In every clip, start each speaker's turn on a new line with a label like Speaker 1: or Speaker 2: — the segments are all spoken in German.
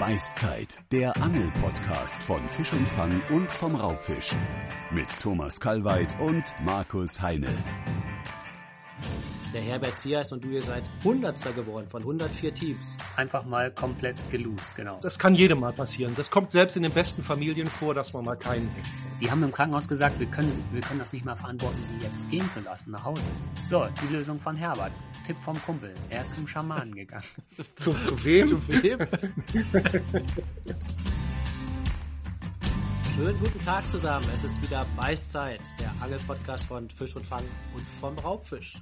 Speaker 1: Beißzeit, der Angel-Podcast von Fisch und Fang und vom Raubfisch. Mit Thomas Kalweit und Markus Heine.
Speaker 2: Der Herbert Zias und du, ihr seid Hundertster geworden von 104 Teams.
Speaker 3: Einfach mal komplett gelost, genau.
Speaker 4: Das kann jedem mal passieren. Das kommt selbst in den besten Familien vor, dass man mal keinen
Speaker 3: Die haben im Krankenhaus gesagt, wir können, wir können das nicht mehr verantworten, sie jetzt gehen zu lassen nach Hause. So, die Lösung von Herbert. Tipp vom Kumpel. Er ist zum Schamanen gegangen.
Speaker 4: Zu, zu wem?
Speaker 2: Zu wem? Schönen guten Tag zusammen. Es ist wieder Beißzeit, der Angelpodcast von Fisch und Fang und vom Raubfisch.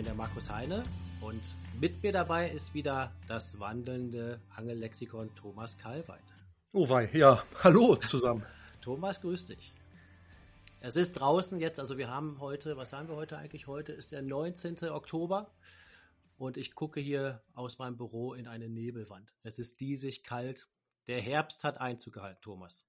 Speaker 2: Ich bin der Markus Heine und mit mir dabei ist wieder das wandelnde Angellexikon Thomas Kalweit.
Speaker 4: Oh wei, ja. Hallo zusammen.
Speaker 2: Thomas, grüß dich. Es ist draußen jetzt, also wir haben heute, was haben wir heute eigentlich? Heute ist der 19. Oktober und ich gucke hier aus meinem Büro in eine Nebelwand. Es ist diesig kalt. Der Herbst hat Einzug gehalten, Thomas.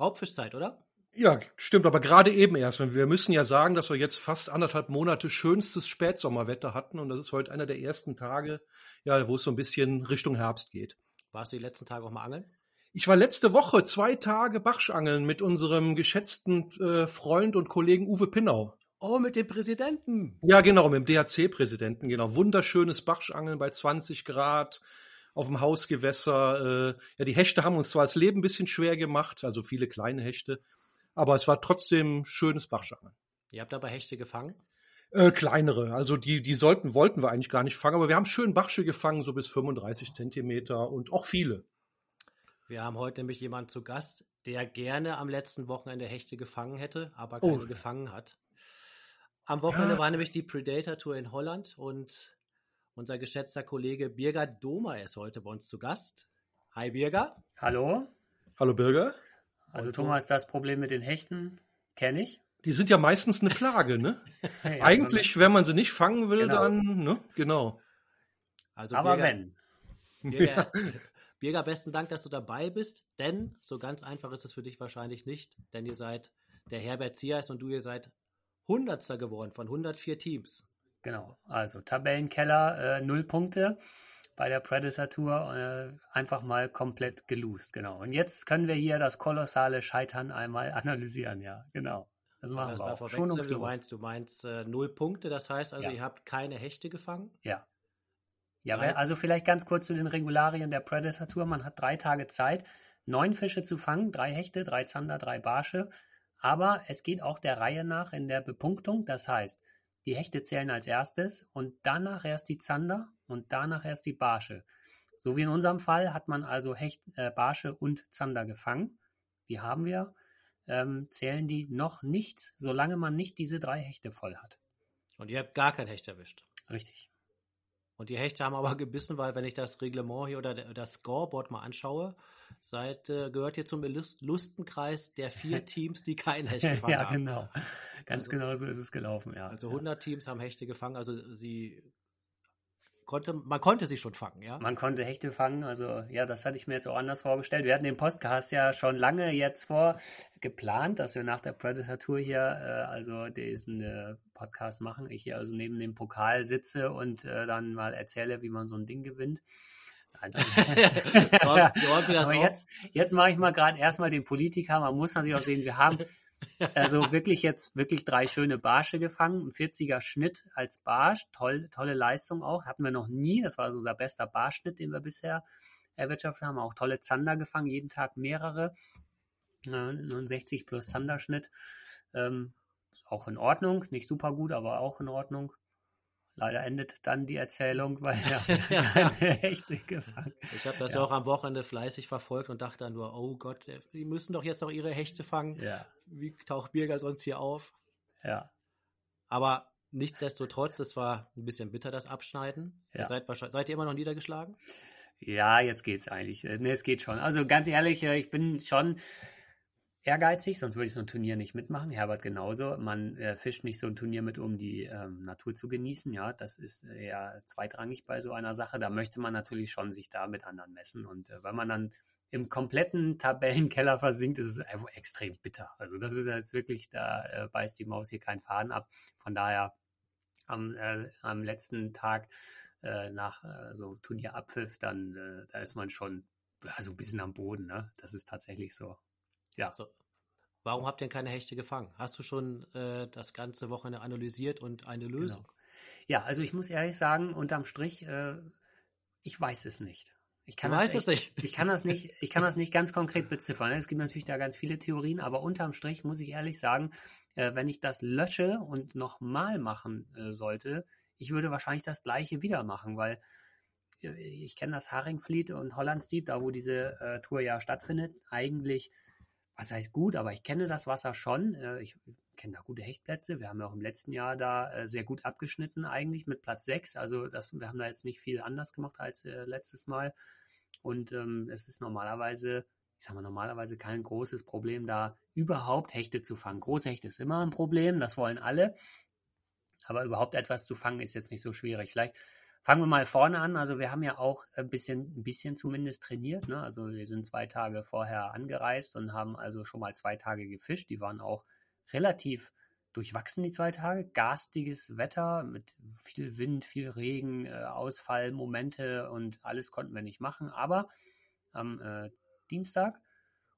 Speaker 2: Raubfischzeit, oder?
Speaker 4: Ja, stimmt, aber gerade eben erst. Wir müssen ja sagen, dass wir jetzt fast anderthalb Monate schönstes Spätsommerwetter hatten und das ist heute einer der ersten Tage, ja, wo es so ein bisschen Richtung Herbst geht.
Speaker 2: Warst du die letzten Tage auch mal angeln?
Speaker 4: Ich war letzte Woche zwei Tage Bachschangeln mit unserem geschätzten äh, Freund und Kollegen Uwe Pinnau.
Speaker 2: Oh, mit dem Präsidenten.
Speaker 4: Ja, genau, mit dem DHC-Präsidenten, genau. Wunderschönes Bachschangeln bei 20 Grad auf dem Hausgewässer. Äh, ja, die Hechte haben uns zwar das Leben ein bisschen schwer gemacht, also viele kleine Hechte, aber es war trotzdem schönes Bachschangeln.
Speaker 2: Ihr habt aber Hechte gefangen?
Speaker 4: Äh, kleinere, also die, die sollten, wollten wir eigentlich gar nicht fangen, aber wir haben schön Bachsche gefangen, so bis 35 Zentimeter und auch viele.
Speaker 2: Wir haben heute nämlich jemanden zu Gast, der gerne am letzten Wochenende Hechte gefangen hätte, aber keine
Speaker 4: Oh.
Speaker 2: gefangen hat. Am Wochenende
Speaker 4: Ja.
Speaker 2: war nämlich die Predator Tour in Holland und unser geschätzter Kollege Birger Doma ist heute bei uns zu Gast. Hi Birger.
Speaker 3: Hallo?
Speaker 4: Hallo Bürger.
Speaker 3: Also
Speaker 2: Und
Speaker 3: Thomas, das Problem mit den Hechten kenne ich.
Speaker 4: Die sind ja meistens eine Plage, ne?
Speaker 3: Ja,
Speaker 4: Eigentlich, wenn man sie nicht fangen will,
Speaker 3: Genau.
Speaker 4: dann, ne? Genau.
Speaker 2: Also
Speaker 3: Aber
Speaker 2: Birger,
Speaker 3: wenn.
Speaker 2: Birger, Birger, besten Dank, dass du dabei bist, denn so ganz einfach ist es für dich wahrscheinlich nicht, denn ihr seid der Herbert Zias und du, ihr seid Hundertster geworden von 104 Teams.
Speaker 3: Genau. Also Tabellenkeller, äh, null Punkte bei der Predator Tour. Äh, einfach mal komplett gelost, genau. Und jetzt können wir hier das kolossale Scheitern einmal analysieren, ja, genau. Das machen
Speaker 2: Das
Speaker 3: wir
Speaker 2: mal
Speaker 3: auch.
Speaker 2: vorwegzunehmen, Du meinst, du meinst äh, null Punkte, das heißt also,
Speaker 3: Ja.
Speaker 2: ihr habt keine Hechte gefangen?
Speaker 3: Ja. Ja,
Speaker 2: Nein.
Speaker 3: also vielleicht ganz kurz zu den Regularien der Predator Tour. Man hat drei Tage Zeit, neun Fische zu fangen, drei Hechte, drei Zander, drei Barsche. Aber es geht auch der Reihe nach in der Bepunktung. Das heißt, die Hechte zählen als erstes und danach erst die Zander und danach erst die Barsche. So wie in unserem Fall hat man also Hecht, äh, Barsche und Zander gefangen. Die haben wir. Ähm, zählen die noch nichts, solange man nicht diese drei Hechte voll hat.
Speaker 2: Und ihr habt gar kein Hecht erwischt.
Speaker 3: Richtig.
Speaker 2: Und die Hechte haben aber gebissen, weil wenn ich das Reglement hier oder der- das Scoreboard mal anschaue, seid, äh, gehört ihr zum Lust Lustenkreis der vier Teams, die kein Hecht gefangen
Speaker 3: ja,
Speaker 2: haben.
Speaker 3: genau. Ganz
Speaker 2: Also-
Speaker 3: genau so ist es gelaufen, ja.
Speaker 2: Also
Speaker 3: ja.
Speaker 2: 100 Teams haben Hechte gefangen, also sie konnte, man konnte sie schon fangen, ja?
Speaker 3: Man konnte Hechte fangen, also ja, das hatte ich mir jetzt auch anders vorgestellt. Wir hatten den Podcast ja schon lange jetzt vor geplant, dass wir nach der Predator Tour hier äh, also diesen äh, Podcast machen. Ich hier also neben dem Pokal sitze und äh, dann mal erzähle, wie man so ein Ding gewinnt. Nein. Aber jetzt, jetzt mache ich mal gerade erstmal den Politiker. Man muss natürlich auch sehen, wir haben also wirklich jetzt wirklich drei schöne Barsche gefangen. Ein 40er Schnitt als Barsch. Toll, tolle Leistung auch. Hatten wir noch nie. Das war so unser bester Barschnitt, den wir bisher erwirtschaftet haben. Auch tolle Zander gefangen. Jeden Tag mehrere. Äh, 69 plus Zanderschnitt. Ähm, auch in Ordnung. Nicht super gut, aber auch in Ordnung. Leider endet dann die Erzählung, weil ja keine Hechte gefangen.
Speaker 2: Ich habe das ja.
Speaker 3: Ja.
Speaker 2: auch am Wochenende fleißig verfolgt und dachte dann nur, oh Gott, die müssen doch jetzt noch ihre Hechte fangen.
Speaker 3: Ja,
Speaker 2: Wie taucht Birger sonst hier auf?
Speaker 3: ja.
Speaker 2: Aber nichtsdestotrotz, es war ein bisschen bitter, das Abschneiden.
Speaker 3: Ja.
Speaker 2: Ihr Seid, seid ihr immer noch niedergeschlagen?
Speaker 3: Ja, jetzt geht's eigentlich. Ne, es geht schon. Also ganz ehrlich, äh, ich bin schon ehrgeizig, sonst würde ich so ein Turnier nicht mitmachen. Herbert genauso. Man äh, fischt nicht so ein Turnier mit, um die ähm, Natur zu genießen. Ja, das ist eher zweitrangig bei so einer Sache. Da möchte man natürlich schon sich da mit anderen messen. Und äh, wenn man dann im kompletten Tabellenkeller versinkt, ist es einfach extrem bitter. Also das ist jetzt wirklich, da äh, beißt die Maus hier keinen Faden ab. Von daher am, äh, am letzten Tag äh, nach äh, so Turnierabpfiff, dann äh, da ist man schon also ein bisschen am Boden, ne? Das ist tatsächlich so. Ja.
Speaker 2: So. Warum habt ihr denn keine Hechte gefangen? Hast du schon äh, das ganze Wochenende analysiert und eine Lösung?
Speaker 3: Genau. Ja, also ich muss ehrlich sagen, unterm Strich, äh, ich weiß es nicht. Ich kann das echt,
Speaker 2: nicht.
Speaker 3: Ich kann das nicht, ich kann das nicht ganz konkret beziffern. Es gibt natürlich da ganz viele Theorien, aber unterm Strich muss ich ehrlich sagen, äh, wenn ich das lösche und nochmal machen äh, sollte, ich würde wahrscheinlich das gleiche wieder machen, weil äh, ich kenne das Haringfleet und Hollandsdieb, da wo diese äh, Tour ja stattfindet, eigentlich, was heißt gut, aber ich kenne das Wasser schon. Äh, ich kenne da gute Hechtplätze. Wir haben ja auch im letzten Jahr da äh, sehr gut abgeschnitten eigentlich mit Platz 6. Also das, wir haben da jetzt nicht viel anders gemacht als äh, letztes Mal. Und ähm, es ist normalerweise, ich sage mal, normalerweise kein großes Problem, da überhaupt Hechte zu fangen. Große Hechte ist immer ein Problem, das wollen alle. Aber überhaupt etwas zu fangen ist jetzt nicht so schwierig. Vielleicht fangen wir mal vorne an. Also wir haben ja auch ein bisschen, ein bisschen zumindest trainiert. Ne? Also wir sind zwei Tage vorher angereist und haben also schon mal zwei Tage gefischt. Die waren auch relativ durchwachsen, die zwei Tage. Garstiges Wetter mit viel Wind, viel Regen, äh, Ausfallmomente und alles konnten wir nicht machen. Aber am äh, Dienstag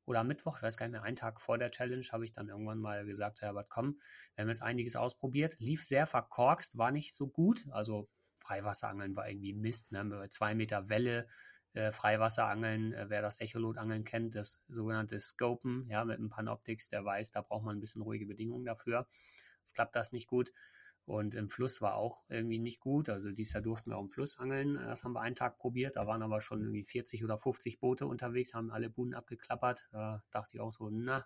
Speaker 3: oder am Mittwoch, ich weiß gar nicht mehr, einen Tag vor der Challenge, habe ich dann irgendwann mal gesagt, Herbert, komm, wir haben jetzt einiges ausprobiert. Lief sehr verkorkst, war nicht so gut. Also Freiwasserangeln war irgendwie Mist. Ne? Zwei Meter Welle, äh, Freiwasserangeln, äh, wer das Echolotangeln kennt, das sogenannte Scopen, ja, mit einem Panoptics, der weiß, da braucht man ein bisschen ruhige Bedingungen dafür. Es klappt das nicht gut. Und im Fluss war auch irgendwie nicht gut. Also dieses Jahr durften wir auch im Fluss angeln. Das haben wir einen Tag probiert. Da waren aber schon irgendwie 40 oder 50 Boote unterwegs, haben alle Buden abgeklappert. Da dachte ich auch so, na,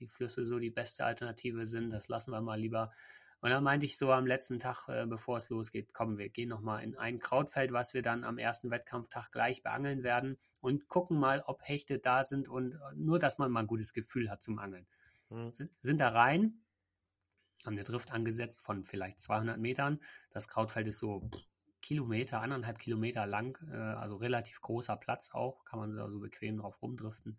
Speaker 3: die Flüsse so die beste Alternative sind, das lassen wir mal lieber. Und dann meinte ich so am letzten Tag, äh, bevor es losgeht, komm, wir gehen nochmal in ein Krautfeld, was wir dann am ersten Wettkampftag gleich beangeln werden und gucken mal, ob Hechte da sind und äh, nur, dass man mal ein gutes Gefühl hat zum Angeln.
Speaker 2: Hm.
Speaker 3: Sind, sind da rein, haben eine Drift angesetzt von vielleicht 200 Metern. Das Krautfeld ist so Kilometer, anderthalb Kilometer lang, äh, also relativ großer Platz auch, kann man da so bequem drauf rumdriften.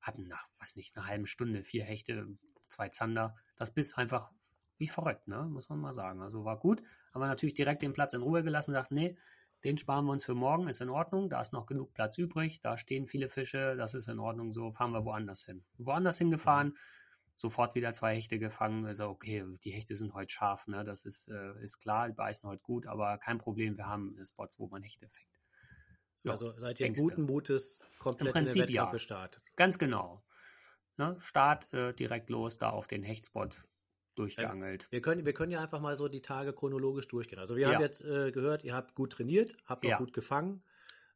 Speaker 3: Hatten nach, was nicht, einer halben Stunde vier Hechte, zwei Zander. Das Biss einfach wie verrückt, ne? muss man mal sagen. Also war gut, aber natürlich direkt den Platz in Ruhe gelassen, sagt, nee, den sparen wir uns für morgen, ist in Ordnung, da ist noch genug Platz übrig, da stehen viele Fische, das ist in Ordnung, so fahren wir woanders hin. Woanders hingefahren, sofort wieder zwei Hechte gefangen, also okay, die Hechte sind heute scharf, ne? das ist, äh, ist klar, die beißen heute gut, aber kein Problem, wir haben Spots, wo man Hechte fängt. Ja,
Speaker 2: also seid ihr guten Mutes komplett
Speaker 3: Im
Speaker 2: in
Speaker 3: Prinzip
Speaker 2: den Wettkampf
Speaker 3: ja.
Speaker 2: gestartet.
Speaker 3: Ganz genau. Ne? Start äh, direkt los, da auf den Hechtspot durchgeangelt.
Speaker 2: Wir können, wir können ja einfach mal so die Tage chronologisch durchgehen. Also wir
Speaker 3: Ja.
Speaker 2: haben jetzt äh, gehört, ihr habt gut trainiert, habt auch
Speaker 3: Ja.
Speaker 2: gut gefangen,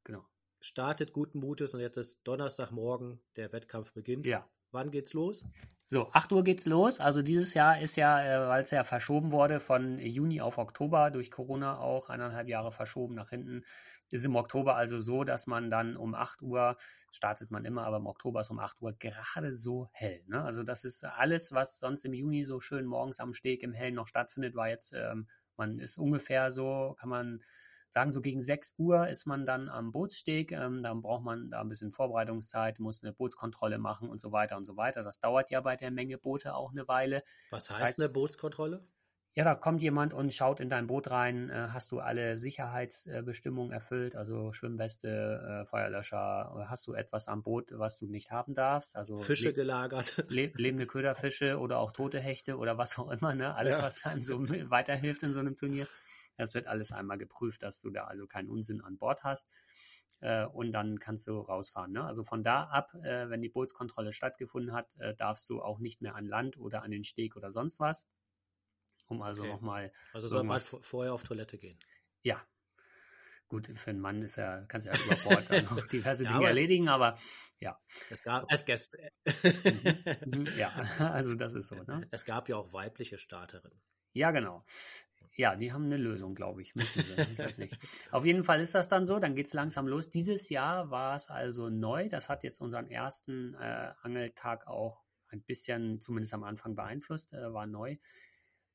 Speaker 3: Genau.
Speaker 2: startet guten Mutes und jetzt ist Donnerstagmorgen, der Wettkampf beginnt.
Speaker 3: Ja.
Speaker 2: Wann geht's los?
Speaker 3: So, 8 Uhr geht's los. Also dieses Jahr ist ja, äh, weil es ja verschoben wurde von Juni auf Oktober, durch Corona auch eineinhalb Jahre verschoben nach hinten, ist im Oktober also so, dass man dann um 8 Uhr, startet man immer, aber im Oktober ist um 8 Uhr gerade so hell. Ne? Also das ist alles, was sonst im Juni so schön morgens am Steg im Hellen noch stattfindet, war jetzt, ähm, man ist ungefähr so, kann man sagen, so gegen 6 Uhr ist man dann am Bootssteg. Ähm, dann braucht man da ein bisschen Vorbereitungszeit, muss eine Bootskontrolle machen und so weiter und so weiter. Das dauert ja bei der Menge Boote auch eine Weile.
Speaker 2: Was
Speaker 3: Das
Speaker 2: heißt
Speaker 3: heißt-
Speaker 2: eine Bootskontrolle?
Speaker 3: Ja, da kommt jemand und schaut in dein Boot rein. Äh, hast du alle Sicherheitsbestimmungen erfüllt? Also Schwimmweste, äh, Feuerlöscher? Hast du etwas am Boot, was du nicht haben darfst? Also
Speaker 2: Fische gelagert.
Speaker 3: le lebende Köderfische oder auch tote Hechte oder was auch immer. Ne? Alles,
Speaker 2: Ja.
Speaker 3: was einem so weiterhilft in so einem Turnier. Das wird alles einmal geprüft, dass du da also keinen Unsinn an Bord hast. Äh, und dann kannst du rausfahren. Ne? Also von da ab, wenn die Bootskontrolle stattgefunden hat, darfst du auch nicht mehr an Land oder an den Steg oder sonst was. Um also
Speaker 2: Okay.
Speaker 3: nochmal
Speaker 2: Also soll man vorher auf Toilette gehen.
Speaker 3: ja. Gut, für einen Mann ist ja, kannst du ja über Bord dann noch diverse
Speaker 2: Ja,
Speaker 3: Dinge
Speaker 2: aber-
Speaker 3: erledigen, aber ja.
Speaker 2: Es gab, es, Gäste.
Speaker 3: Mhm, ja, also das ist so, ne?
Speaker 2: es gab ja auch weibliche Starterinnen.
Speaker 3: Ja, genau. Ja, die haben eine Lösung, glaube ich. Müssen sie. Ich weiß nicht. Auf jeden Fall ist das dann so, dann geht es langsam los. Dieses Jahr war es also neu. Das hat jetzt unseren ersten äh, Angeltag auch ein bisschen, zumindest am Anfang beeinflusst, äh, war neu.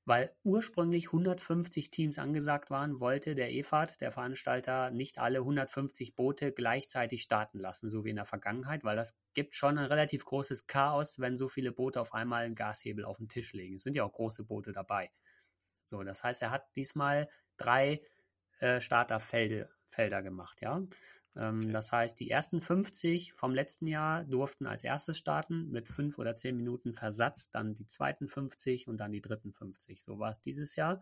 Speaker 3: Weil ursprünglich 150 Teams angesagt waren, wollte der EFAT, der Veranstalter, nicht alle 150 Boote gleichzeitig starten lassen, so wie in der Vergangenheit, weil das gibt schon ein relativ großes Chaos, wenn so viele Boote auf einmal einen Gashebel auf den Tisch legen. Es sind ja auch große Boote dabei. So, das heißt, er hat diesmal drei äh, Starterfelder Felder gemacht, ja. Ähm,
Speaker 2: Okay.
Speaker 3: Das heißt, die ersten 50 vom letzten Jahr durften als erstes starten mit fünf oder zehn Minuten Versatz, dann die zweiten 50 und dann die dritten 50. So war es dieses Jahr.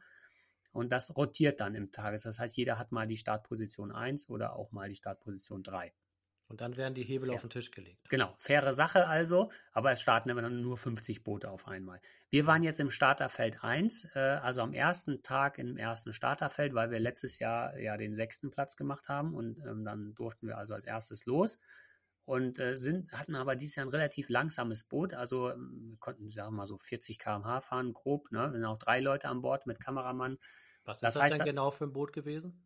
Speaker 3: Und das rotiert dann im Tages. Das heißt, jeder hat mal die Startposition 1 oder auch mal die Startposition 3.
Speaker 2: Und dann werden die Hebel
Speaker 3: Ja.
Speaker 2: auf den Tisch gelegt.
Speaker 3: Genau, faire Sache also, aber es starten immer dann nur 50 Boote auf einmal. Wir waren jetzt im Starterfeld 1, äh, also am ersten Tag im ersten Starterfeld, weil wir letztes Jahr ja den sechsten Platz gemacht haben und ähm, dann durften wir also als erstes los und äh, sind, hatten aber dieses Jahr ein relativ langsames Boot, also ähm, wir konnten, sagen wir mal so 40 km/h fahren, grob, ne? Wir sind auch drei Leute an Bord mit Kameramann.
Speaker 2: Was
Speaker 3: Das
Speaker 2: ist das
Speaker 3: heißt,
Speaker 2: denn genau für ein Boot gewesen?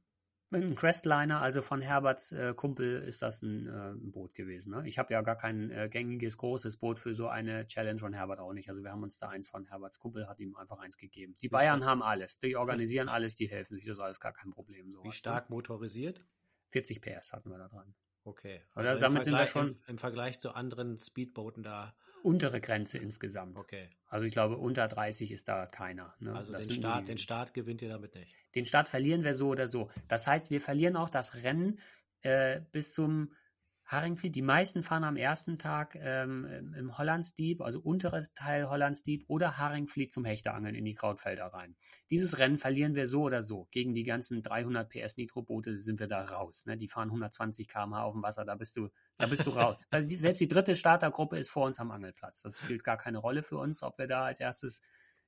Speaker 3: Ein Crestliner, also von Herberts äh, Kumpel ist das ein, äh, Boot gewesen. Ne? Ich habe ja gar kein äh, gängiges großes Boot für so eine Challenge und Herbert auch nicht. Also wir haben uns da eins von Herberts Kumpel, hat ihm einfach eins gegeben. Die Bayern haben alles, die organisieren alles, die helfen sich, das ist alles gar kein Problem. So
Speaker 2: Wie stark motorisiert?
Speaker 3: 40 PS hatten wir da dran.
Speaker 2: Okay.
Speaker 3: Oder
Speaker 2: im
Speaker 3: damit sind wir schon-
Speaker 2: Im, Im Vergleich zu anderen Speedbooten da.
Speaker 3: Untere Grenze insgesamt.
Speaker 2: Okay.
Speaker 3: Also ich glaube, unter 30 ist da keiner. Ne?
Speaker 2: Also
Speaker 3: Das
Speaker 2: den Start, den. Start gewinnt ihr damit nicht.
Speaker 3: Den Start verlieren wir so oder so. Das heißt, wir verlieren auch das Rennen äh, bis zum Haringvliet. Die meisten fahren am ersten Tag ähm, im- Hollandsdieb, also unteres Teil Hollandsdieb oder Haringvliet zum Hechteangeln in die Krautfelder rein. Dieses Rennen verlieren wir so oder so. Gegen die ganzen 300 PS Nitroboote sind wir da raus. Ne? Die fahren 120 km/h auf dem Wasser, da bist du, da bist du raus. Das, die, selbst die dritte Startergruppe ist vor uns am Angelplatz. Das spielt gar keine Rolle für uns, ob wir da als erstes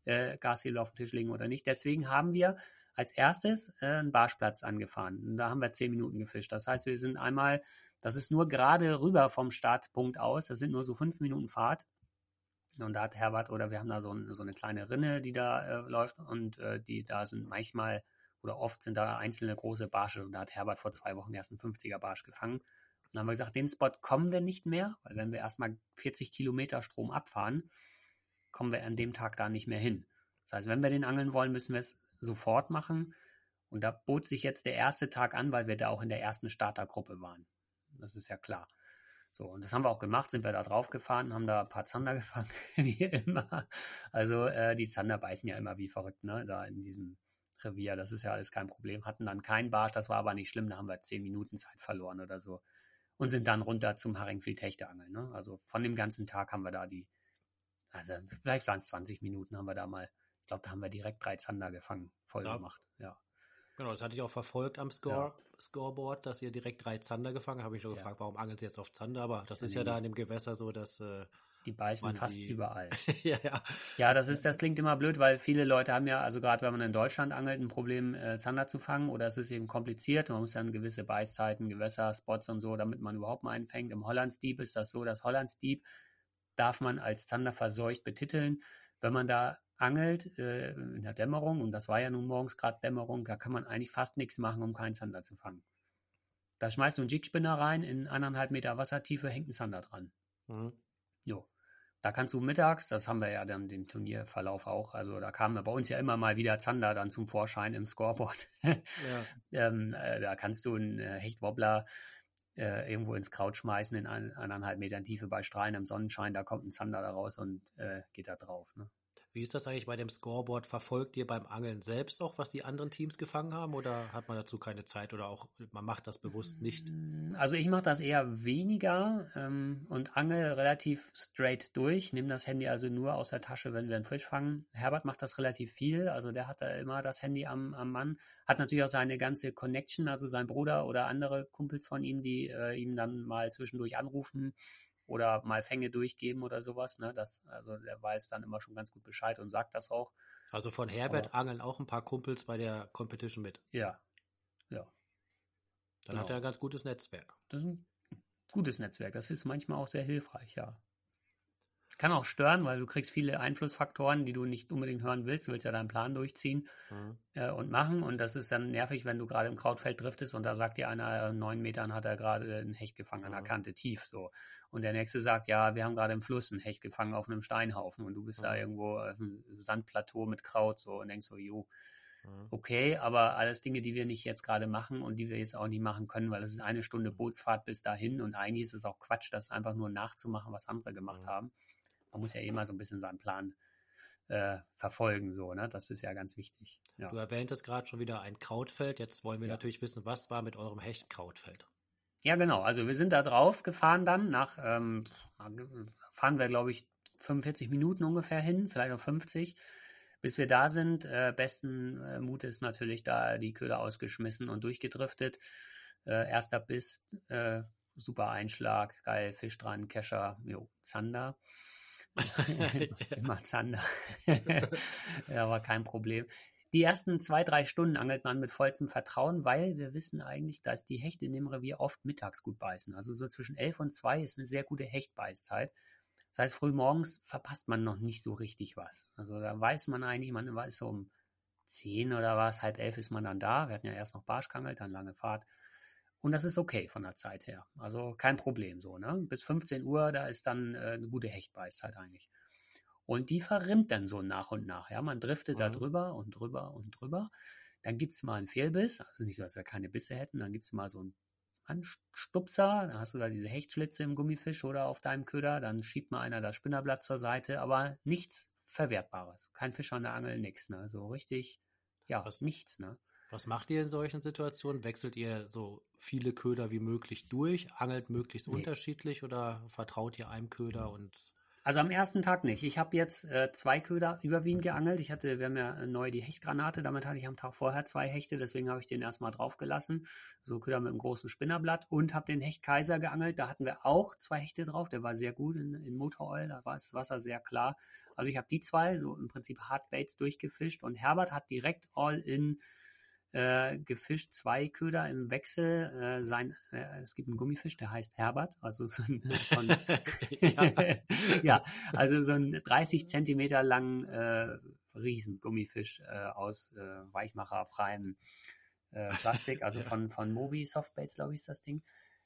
Speaker 3: äh, Gashebel auf den Tisch legen oder nicht. Deswegen haben wir als erstes äh, einen Barschplatz angefahren. Und da haben wir zehn Minuten gefischt. Das heißt, wir sind einmal, das ist nur gerade rüber vom Startpunkt aus, das sind nur so fünf Minuten Fahrt. Und da hat Herbert, oder wir haben da so, ein, so eine kleine Rinne, die da äh, läuft und äh, die da sind manchmal oder oft sind da einzelne große Barsche. Und da hat Herbert vor zwei Wochen erst einen 50er Barsch gefangen. Und dann haben wir gesagt, den Spot kommen wir nicht mehr, weil wenn wir erstmal 40 Kilometer Strom abfahren, kommen wir an dem Tag da nicht mehr hin. Das heißt, wenn wir den angeln wollen, müssen wir es sofort machen. Und da bot sich jetzt der erste Tag an, weil wir da auch in der ersten Startergruppe waren. Das ist ja klar. So, und das haben wir auch gemacht, sind wir da drauf gefahren, haben da ein paar Zander gefangen, wie immer. Also äh, die Zander beißen ja immer wie verrückt, ne? Da in diesem Revier, das ist ja alles kein Problem. Hatten dann keinen Barsch, das war aber nicht schlimm, da haben wir zehn Minuten Zeit verloren oder so. Und sind dann runter zum Haringfliet Hechteangeln. Ne? Also von dem ganzen Tag haben wir da die, also vielleicht waren es 20 Minuten, haben wir da mal, ich glaube, da haben wir direkt drei Zander gefangen, voll
Speaker 2: Ja.
Speaker 3: gemacht. Ja.
Speaker 2: Genau, das hatte ich auch verfolgt am Score, Scoreboard, dass ihr direkt drei Zander gefangen habt. Habe ich nur
Speaker 3: Ja.
Speaker 2: gefragt, warum angeln sie jetzt auf Zander? Aber das ist
Speaker 3: Nee.
Speaker 2: ja da in dem Gewässer so, dass. Äh,
Speaker 3: Die beißen fast
Speaker 2: die-
Speaker 3: überall.
Speaker 2: ja, ja.
Speaker 3: Ja, das ist, das klingt immer blöd, weil viele Leute haben ja, also gerade wenn man in Deutschland angelt, ein Problem, äh, Zander zu fangen oder es ist eben kompliziert. Man muss dann gewisse Beißzeiten, Gewässer, Spots und so, damit man überhaupt mal einen fängt. Im Hollandsdieb ist das so, das Hollandsdieb darf man als Zander verseucht betiteln. Wenn man da angelt äh, in der Dämmerung, und das war ja nun morgens gerade Dämmerung, da kann man eigentlich fast nichts machen, um keinen Zander zu fangen. Da schmeißt du einen Jigspinner rein, in anderthalb Meter Wassertiefe hängt ein Zander dran.
Speaker 2: Mhm.
Speaker 3: Jo. Da kannst du mittags, das haben wir ja dann den Turnierverlauf auch, also da kamen bei uns ja immer mal wieder Zander dann zum Vorschein im Scoreboard.
Speaker 2: ja.
Speaker 3: ähm, äh, da kannst du einen äh, Hechtwobbler äh, irgendwo ins Kraut schmeißen in ein, eineinhalb Metern Tiefe bei strahlendem Sonnenschein, da kommt ein Zander da raus und äh, geht da drauf. Ne?
Speaker 2: Wie ist das eigentlich bei dem Scoreboard? Verfolgt ihr beim Angeln selbst auch, was die anderen Teams gefangen haben? Oder hat man dazu keine Zeit oder auch man macht das bewusst nicht?
Speaker 3: Also ich mache das eher weniger ähm, und angel relativ straight durch. Nehme das Handy also nur aus der Tasche, wenn wir einen Fisch fangen. Herbert macht das relativ viel, also der hat da immer das Handy am, am Mann. Hat natürlich auch seine ganze Connection, also sein Bruder oder andere Kumpels von ihm, die äh, ihm dann mal zwischendurch anrufen oder mal Fänge durchgeben oder sowas. Ne? Das, also der weiß dann immer schon ganz gut Bescheid und sagt das auch.
Speaker 2: Also von Herbert
Speaker 3: Aber-
Speaker 2: angeln auch ein paar Kumpels bei der Competition mit.
Speaker 3: Ja, ja.
Speaker 2: Dann
Speaker 3: Genau.
Speaker 2: hat er ein ganz gutes Netzwerk.
Speaker 3: Das ist ein gutes Netzwerk. Das ist manchmal auch sehr hilfreich, ja. Kann auch stören, weil du kriegst viele Einflussfaktoren, die du nicht unbedingt hören willst. Du willst ja deinen Plan durchziehen
Speaker 2: Mhm.
Speaker 3: äh, und machen. Und das ist dann nervig, wenn du gerade im Krautfeld driftest und da sagt dir einer, äh, neun Metern hat er gerade einen Hecht gefangen an der
Speaker 2: Mhm.
Speaker 3: Kante tief. so. Und der nächste sagt, ja, wir haben gerade im Fluss einen Hecht gefangen auf einem Steinhaufen und du bist da
Speaker 2: Mhm.
Speaker 3: irgendwo auf einem Sandplateau mit Kraut so und denkst so, jo,
Speaker 2: Mhm.
Speaker 3: okay, aber alles Dinge, die wir nicht jetzt gerade machen und die wir jetzt auch nicht machen können, weil es ist eine Stunde Bootsfahrt bis dahin und eigentlich ist es auch Quatsch, das einfach nur nachzumachen, was andere gemacht
Speaker 2: Mhm.
Speaker 3: haben. Man muss ja immer so ein bisschen seinen Plan äh, verfolgen, so, ne? Das ist ja ganz wichtig. Ja.
Speaker 2: Du erwähntest gerade schon wieder ein Krautfeld. Jetzt wollen wir
Speaker 3: Ja.
Speaker 2: natürlich wissen, was war mit eurem Hechtkrautfeld?
Speaker 3: Ja, genau. Also wir sind da drauf gefahren dann. Nach ähm, fahren wir, glaube ich, 45 Minuten ungefähr hin, vielleicht auch 50. Bis wir da sind, äh, besten äh, Mutes natürlich da die Köder ausgeschmissen und durchgedriftet. Äh, erster Biss, äh, super Einschlag, geil, Fisch dran, Kescher, jo, Zander. Immer Zander. ja, war kein Problem. Die ersten zwei, drei Stunden angelt man mit vollstem Vertrauen, weil wir wissen eigentlich, dass die Hechte in dem Revier oft mittags gut beißen. Also so zwischen elf und zwei ist eine sehr gute Hechtbeißzeit. Das heißt, früh morgens verpasst man noch nicht so richtig was. Also da weiß man eigentlich, man weiß so um zehn oder was, halb elf ist man dann da. Wir hatten ja erst noch Barsch geangelt, dann lange Fahrt. Und das ist okay von der Zeit her. Also kein Problem so. Ne? Bis 15 Uhr, da ist dann äh, eine gute Hechtbeißzeit eigentlich. Und die verrimmt dann so nach und nach. Ja, man driftet mhm. da drüber und drüber und drüber. Dann gibt es mal einen Fehlbiss. Also nicht so, dass wir keine Bisse hätten. Dann gibt es mal so einen Anstupser. Dann hast du da diese Hechtschlitze im Gummifisch oder auf deinem Köder. Dann schiebt mal einer das Spinnerblatt zur Seite. Aber nichts Verwertbares. Kein Fisch an der Angel, nichts. Ne? So richtig, ja, was, nichts. Ne?
Speaker 2: Was macht ihr in solchen Situationen? Wechselt ihr so viele Köder wie möglich durch? Angelt möglichst nee. unterschiedlich oder vertraut ihr einem Köder und
Speaker 3: also am ersten Tag nicht. Ich habe jetzt äh, zwei Köder überwiegend geangelt. Ich hatte, wir haben ja neu die Hechtgranate, damit hatte ich am Tag vorher zwei Hechte, deswegen habe ich den erstmal draufgelassen. So Köder mit einem großen Spinnerblatt und habe den Hecht Kaiser geangelt. Da hatten wir auch zwei Hechte drauf. Der war sehr gut in, in Motor da war das Wasser sehr klar. Also ich habe die zwei so im Prinzip Hardbaits durchgefischt und Herbert hat direkt all in äh, gefischt, zwei Köder im Wechsel. Äh, sein, äh, es gibt einen Gummifisch, der heißt Herbert, also so ein, von, ja. also so ein 30 Zentimeter langen äh, Riesengummifisch äh, aus äh, weichmacherfreiem äh, Plastik, also von, von Mobi Softbaits, glaube ich, ist das Ding.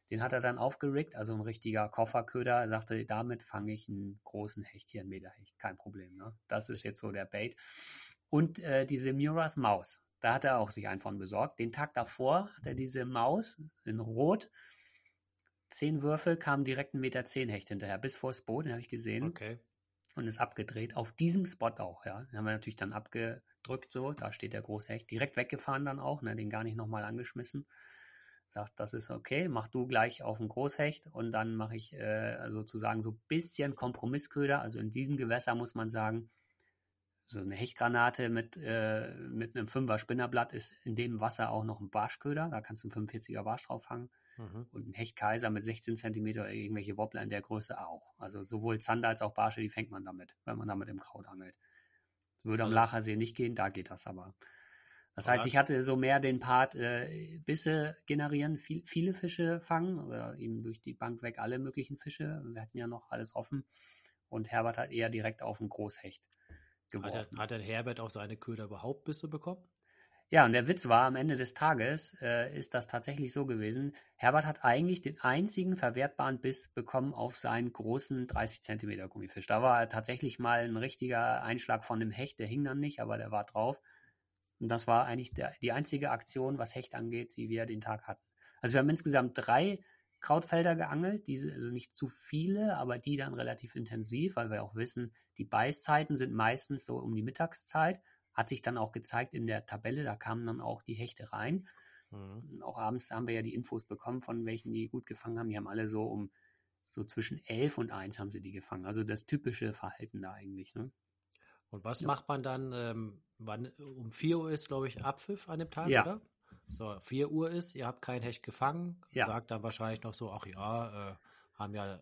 Speaker 3: Den hat er dann aufgerickt, also ein richtiger Kofferköder. Er sagte, damit fange ich einen großen Hecht hier, einen Meterhecht, kein Problem. Ne? Das ist jetzt so der Bait. Und äh, diese Muras Maus, da hat er auch sich einen von besorgt. Den Tag davor hat er diese Maus in Rot. Zehn Würfel, kam direkt ein Meter zehn Hecht hinterher, bis vors Boot, den habe ich gesehen.
Speaker 2: Okay.
Speaker 3: Und ist abgedreht. Auf diesem Spot auch, ja. Den haben wir natürlich dann abgedrückt, so. Da steht der große Hecht. Direkt weggefahren dann auch, ne, den gar nicht nochmal angeschmissen. Sagt, das ist okay, mach du gleich auf den Großhecht und dann mache ich äh, sozusagen so ein bisschen Kompromissköder. Also in diesem Gewässer muss man sagen, so eine Hechtgranate mit, äh, mit einem 5er Spinnerblatt ist in dem Wasser auch noch ein Barschköder. Da kannst du einen 45er Barsch drauf fangen. Mhm. Und ein Hechtkaiser mit 16 cm irgendwelche Wobbler in der Größe auch. Also sowohl Zander als auch Barsche, die fängt man damit, wenn man damit im Kraut angelt. Würde am also Lachersee nicht gehen, da geht das aber. Das heißt, ich hatte so mehr den Part äh, Bisse generieren, viel, viele Fische fangen oder eben durch die Bank weg alle möglichen Fische. Wir hatten ja noch alles offen. Und Herbert hat eher direkt auf den Großhecht
Speaker 2: geworfen. Hat, er, hat denn Herbert auch seine Köder überhaupt Bisse bekommen?
Speaker 3: Ja, und der Witz war, am Ende des Tages äh, ist das tatsächlich so gewesen. Herbert hat eigentlich den einzigen verwertbaren Biss bekommen auf seinen großen 30 Zentimeter Gummifisch. Da war tatsächlich mal ein richtiger Einschlag von dem Hecht, der hing dann nicht, aber der war drauf. Und das war eigentlich der, die einzige Aktion, was Hecht angeht, die wir den Tag hatten. Also wir haben insgesamt drei Krautfelder geangelt, diese, also nicht zu viele, aber die dann relativ intensiv, weil wir auch wissen, die Beißzeiten sind meistens so um die Mittagszeit. Hat sich dann auch gezeigt in der Tabelle, da kamen dann auch die Hechte rein. Mhm. Auch abends haben wir ja die Infos bekommen, von welchen die gut gefangen haben. Die haben alle so um so zwischen elf und eins haben sie die gefangen. Also das typische Verhalten da eigentlich. Ne?
Speaker 2: Und was ja. macht man dann, ähm, wann, um 4 Uhr ist, glaube ich, Abpfiff an dem Tag,
Speaker 3: ja.
Speaker 2: oder? So, 4 Uhr ist, ihr habt kein Hecht gefangen, ja. sagt dann wahrscheinlich noch so, ach ja, äh, haben ja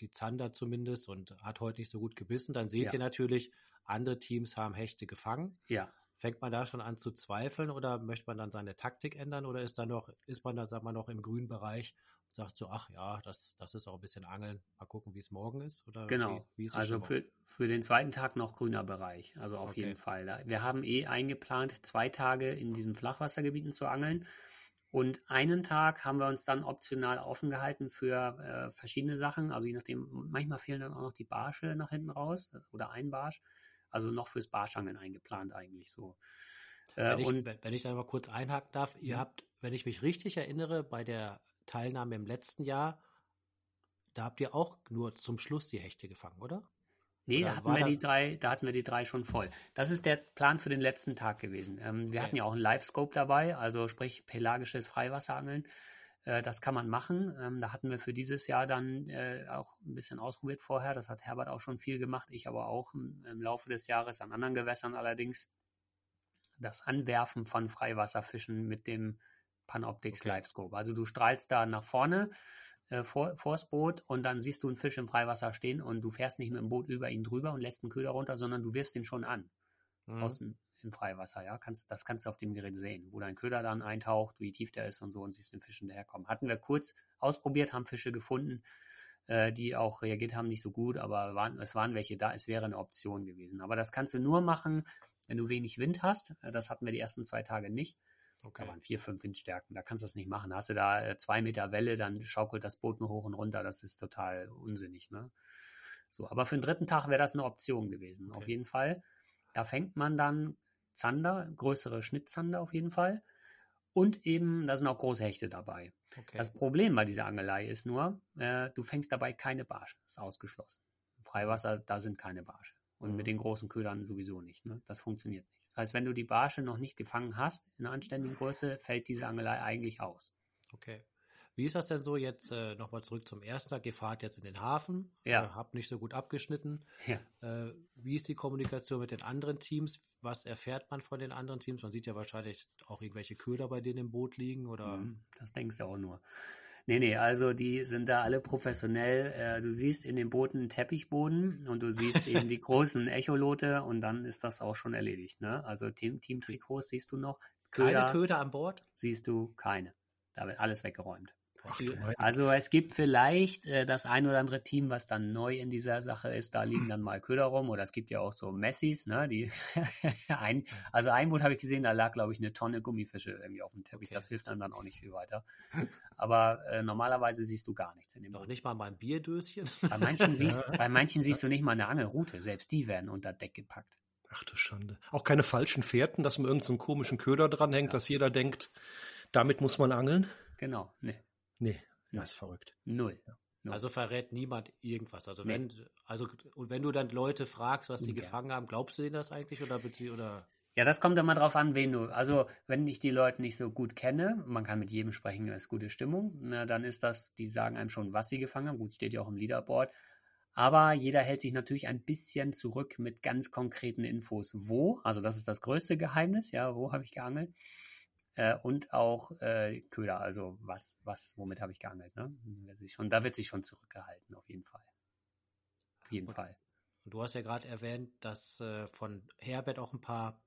Speaker 2: die Zander zumindest und hat heute nicht so gut gebissen. Dann seht ja. ihr natürlich, andere Teams haben Hechte gefangen.
Speaker 3: Ja.
Speaker 2: Fängt man da schon an zu zweifeln oder möchte man dann seine Taktik ändern oder ist da noch, ist man da, sagt man noch im grünen Bereich sagt so, ach ja, das, das ist auch ein bisschen Angeln. Mal gucken, wie es morgen ist. Oder
Speaker 3: genau. Wie, wie also für, für den zweiten Tag noch grüner Bereich. Also auf okay. jeden Fall. Wir haben eh eingeplant, zwei Tage in diesen Flachwassergebieten zu angeln. Und einen Tag haben wir uns dann optional offen gehalten für äh, verschiedene Sachen. Also je nachdem, manchmal fehlen dann auch noch die Barsche nach hinten raus oder ein Barsch. Also noch fürs Barschangeln eingeplant eigentlich so.
Speaker 2: Äh, wenn, ich, und, wenn ich da mal kurz einhaken darf, ihr ja. habt, wenn ich mich richtig erinnere, bei der Teilnahme im letzten Jahr, da habt ihr auch nur zum Schluss die Hechte gefangen, oder?
Speaker 3: Nee, da hatten wir die drei, da hatten wir die drei schon voll. Das ist der Plan für den letzten Tag gewesen. Ähm, wir okay. hatten ja auch einen Live-Scope dabei, also sprich pelagisches Freiwasserangeln. Äh, das kann man machen. Ähm, da hatten wir für dieses Jahr dann äh, auch ein bisschen ausprobiert vorher. Das hat Herbert auch schon viel gemacht, ich aber auch im, im Laufe des Jahres an anderen Gewässern allerdings. Das Anwerfen von Freiwasserfischen mit dem Panoptix
Speaker 2: Okay.
Speaker 3: Live Scope. Also du strahlst da nach vorne äh, vor, vors Boot und dann siehst du einen Fisch im Freiwasser stehen und du fährst nicht mit dem Boot über ihn drüber und lässt einen Köder runter, sondern du wirfst ihn schon an
Speaker 2: Mhm.
Speaker 3: aus dem, im Freiwasser, ja. Kannst, das kannst du auf dem Gerät sehen, wo dein Köder dann eintaucht, wie tief der ist und so und siehst den Fischen daherkommen. Hatten wir kurz ausprobiert, haben Fische gefunden, äh, die auch reagiert haben, nicht so gut, aber waren, es waren welche da, es wäre eine Option gewesen. Aber das kannst du nur machen, wenn du wenig Wind hast. Äh, Das hatten wir die ersten zwei Tage nicht.
Speaker 2: Okay.
Speaker 3: Da waren vier, fünf Windstärken. Da kannst du das nicht machen. Hast du da äh, zwei Meter Welle, dann schaukelt das Boot nur hoch und runter. Das ist total unsinnig. Ne? So, aber für den dritten Tag wäre das eine Option gewesen. Auf
Speaker 2: Okay.
Speaker 3: jeden Fall. Da fängt man dann Zander, größere Schnittzander auf jeden Fall. Und eben, da sind auch große Hechte dabei.
Speaker 2: okay.
Speaker 3: Das Problem bei dieser Angelei ist nur, äh, du fängst dabei keine Barsche. Das ist ausgeschlossen. Im Freiwasser, da sind keine Barsche. Und
Speaker 2: Mhm.
Speaker 3: mit den großen Ködern sowieso nicht. Ne? Das funktioniert nicht. Heißt, wenn du die Barsche noch nicht gefangen hast, in einer anständigen Größe, fällt diese Angelei eigentlich aus.
Speaker 2: Okay. Wie ist das denn so jetzt äh, nochmal zurück zum ersten Tag? Ihr fahrt jetzt in den Hafen,
Speaker 3: Ja.
Speaker 2: äh, habt nicht so gut abgeschnitten.
Speaker 3: Ja.
Speaker 2: Äh, wie ist die Kommunikation mit den anderen Teams? Was erfährt man von den anderen Teams? Man sieht ja wahrscheinlich auch irgendwelche Köder bei denen im Boot liegen oder
Speaker 3: Mhm, Das denkst du auch nur. Nee, nee, also die sind da alle professionell. Äh, du siehst in den Booten einen Teppichboden und du siehst eben die großen Echolote und dann ist das auch schon erledigt. Ne? Also Team, Team Trikots siehst du noch.
Speaker 2: keine Köder an Bord?
Speaker 3: siehst du keine. Da wird alles weggeräumt.
Speaker 4: Ach,
Speaker 3: Also es gibt vielleicht äh, das ein oder andere Team, was dann neu in dieser Sache ist. Da liegen dann mal Köder rum oder es gibt ja auch so Messis, ne? Die ein, also ein Boot habe ich gesehen, da lag glaube ich eine Tonne Gummifische irgendwie auf dem Teppich.
Speaker 2: Okay.
Speaker 3: Das hilft einem dann auch nicht viel weiter. Aber äh, normalerweise siehst du gar nichts in dem
Speaker 2: Noch
Speaker 3: Boot.
Speaker 2: nicht mal mein Bierdöschen?
Speaker 3: Bei manchen siehst, bei manchen siehst du nicht mal eine Angelrute. Selbst die werden unter Deck gepackt.
Speaker 4: Ach du Schande. Auch keine falschen Fährten, dass man irgendeinen so komischen Köder dranhängt,
Speaker 3: Ja.
Speaker 4: dass jeder denkt, damit muss man angeln.
Speaker 3: Genau, ne,
Speaker 4: Nee, das ist verrückt.
Speaker 3: null. Ja.
Speaker 2: Also verrät niemand irgendwas. Also
Speaker 3: Nee.
Speaker 2: wenn, also und wenn du dann Leute fragst, was die
Speaker 3: Ungern.
Speaker 2: gefangen haben, glaubst du denen das eigentlich oder oder
Speaker 3: Ja, das kommt immer drauf an, wen du. Also, wenn ich die Leute nicht so gut kenne, man kann mit jedem sprechen, es ist gute Stimmung, na, dann ist das, die sagen einem schon, was sie gefangen haben. Gut, steht ja auch im Leaderboard. Aber jeder hält sich natürlich ein bisschen zurück mit ganz konkreten Infos. Wo? Also, das ist das größte Geheimnis. Ja, wo habe ich geangelt? Äh, und auch äh, Köder, also was, was, womit habe ich geangelt? Ne? Schon, da wird sich schon zurückgehalten, auf jeden Fall. Auf jeden
Speaker 2: Und-
Speaker 3: Fall.
Speaker 2: Und du hast ja gerade erwähnt, dass äh, von Herbert auch ein paar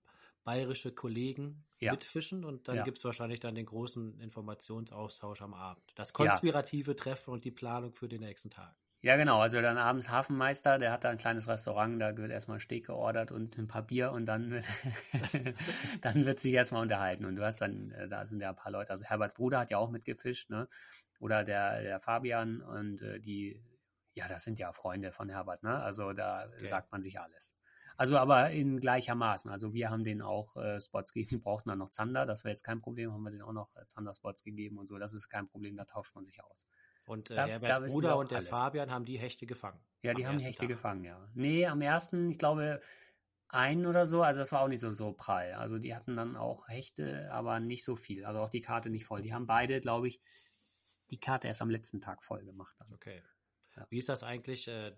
Speaker 2: bayerische Kollegen
Speaker 3: Ja.
Speaker 2: mitfischen und dann
Speaker 3: Ja.
Speaker 2: gibt es wahrscheinlich dann den großen Informationsaustausch am Abend. Das konspirative Treffen und die Planung für den nächsten Tag.
Speaker 3: Ja, genau. Also dann abends Hafenmeister, der hat da ein kleines Restaurant, da wird erstmal Steak geordert und ein paar Bier und dann wird, dann wird sich erstmal unterhalten. Und du hast dann, äh, da sind ja ein paar Leute, also Herberts Bruder hat ja auch mitgefischt, ne? Oder der, der Fabian und äh, die, ja, das sind ja Freunde von Herbert, ne? Also da
Speaker 2: Okay.
Speaker 3: sagt man sich alles. Also aber in gleichermaßen. Also wir haben denen auch äh, Spots gegeben, die brauchten dann noch Zander, das wäre jetzt kein Problem, haben wir denen auch noch äh, Zander-Spots gegeben und so, das ist kein Problem, da tauscht man sich aus.
Speaker 2: Und äh,
Speaker 3: Da-
Speaker 2: Herberts
Speaker 3: da
Speaker 2: Bruder und der
Speaker 3: alles.
Speaker 2: Fabian haben die Hechte gefangen.
Speaker 3: Ja, die haben
Speaker 2: ersten
Speaker 3: Hechte
Speaker 2: Tag.
Speaker 3: gefangen, ja. Nee, am ersten, ich glaube, einen oder so, also das war auch nicht so, so prall. Also die hatten dann auch Hechte, aber nicht so viel. Also auch die Karte nicht voll. Die haben beide, glaube ich, die Karte erst am letzten Tag voll gemacht. Dann.
Speaker 2: Okay.
Speaker 3: Ja.
Speaker 2: Wie ist das eigentlich? Äh,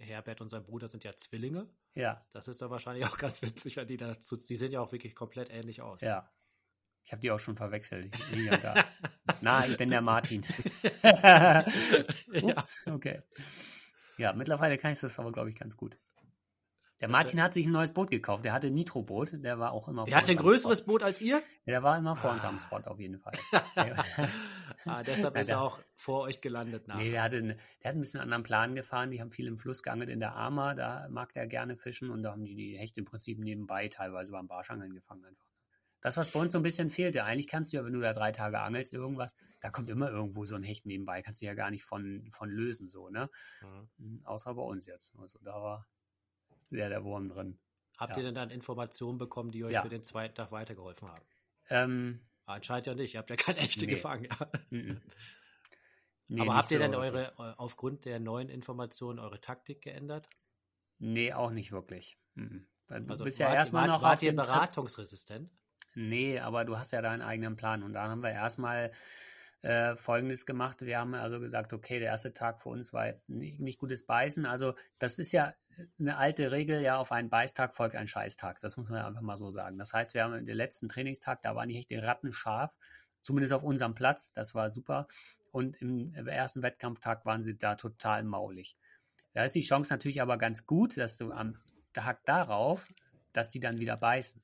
Speaker 2: Herbert und sein Bruder sind ja Zwillinge.
Speaker 3: Ja,
Speaker 2: Das ist doch wahrscheinlich auch ganz witzig, weil die dazu, die sehen ja auch wirklich komplett ähnlich aus.
Speaker 3: ja. Ich habe die auch schon verwechselt. Na, ich bin der Martin. Ups, okay. Ja, mittlerweile kann ich das aber, glaube ich, ganz gut. Der Martin hat sich ein neues Boot gekauft. Der hatte ein Nitro-Boot. Der war auch immer
Speaker 2: Der hatte ein
Speaker 3: uns
Speaker 2: größeres
Speaker 3: Spot.
Speaker 2: Boot als ihr?
Speaker 3: Ja, der war immer vor uns
Speaker 2: Ah.
Speaker 3: am Spot auf jeden Fall.
Speaker 2: ah, deshalb
Speaker 3: Ja,
Speaker 2: ist er auch vor euch gelandet.
Speaker 3: Nee, der hatte, einen- der hat ein bisschen einen anderen Plan gefahren. Die haben viel im Fluss geangelt in der Ama. Da mag der gerne fischen und da haben die die Hechte im Prinzip nebenbei teilweise beim Barschangeln gefangen einfach. Das, was bei uns so ein bisschen fehlte. Eigentlich kannst du ja, wenn du da drei Tage angelst, irgendwas, da kommt immer irgendwo so ein Hecht nebenbei. Kannst du ja gar nicht von, von lösen, so, ne?
Speaker 2: Mhm.
Speaker 3: Mhm, Außer bei uns jetzt. Also da war sehr der Wurm drin.
Speaker 2: Habt
Speaker 3: Ja.
Speaker 2: ihr denn dann Informationen bekommen, die euch
Speaker 3: Ja.
Speaker 2: für den zweiten Tag weitergeholfen haben?
Speaker 3: Ähm,
Speaker 2: Anscheinend ja nicht. Ihr habt ja keine echte
Speaker 3: Nee.
Speaker 2: gefangen. Ja.
Speaker 3: mhm. Nee,
Speaker 2: Aber habt ihr
Speaker 3: so
Speaker 2: denn eure, eu- aufgrund der neuen Informationen eure Taktik geändert?
Speaker 3: Nee, auch nicht wirklich. Mhm. Du
Speaker 2: Also
Speaker 3: bist ja
Speaker 2: wart-
Speaker 3: erstmal noch
Speaker 2: wart
Speaker 3: auf
Speaker 2: ihr
Speaker 3: dem Trip. Nee, aber du hast ja deinen eigenen Plan. Und da haben wir erstmal äh, Folgendes gemacht. Wir haben also gesagt, okay, der erste Tag für uns war jetzt nicht, nicht gutes Beißen. Also das ist ja eine alte Regel, ja, auf einen Beißtag folgt ein Scheißtag. Das muss man einfach mal so sagen. Das heißt, wir haben den letzten Trainingstag, da waren die Hechte rattenscharf, zumindest auf unserem Platz. Das war super. Und im ersten Wettkampftag waren sie da total maulig. Da ist die Chance natürlich aber ganz gut, dass du am Tag darauf, dass die dann wieder beißen.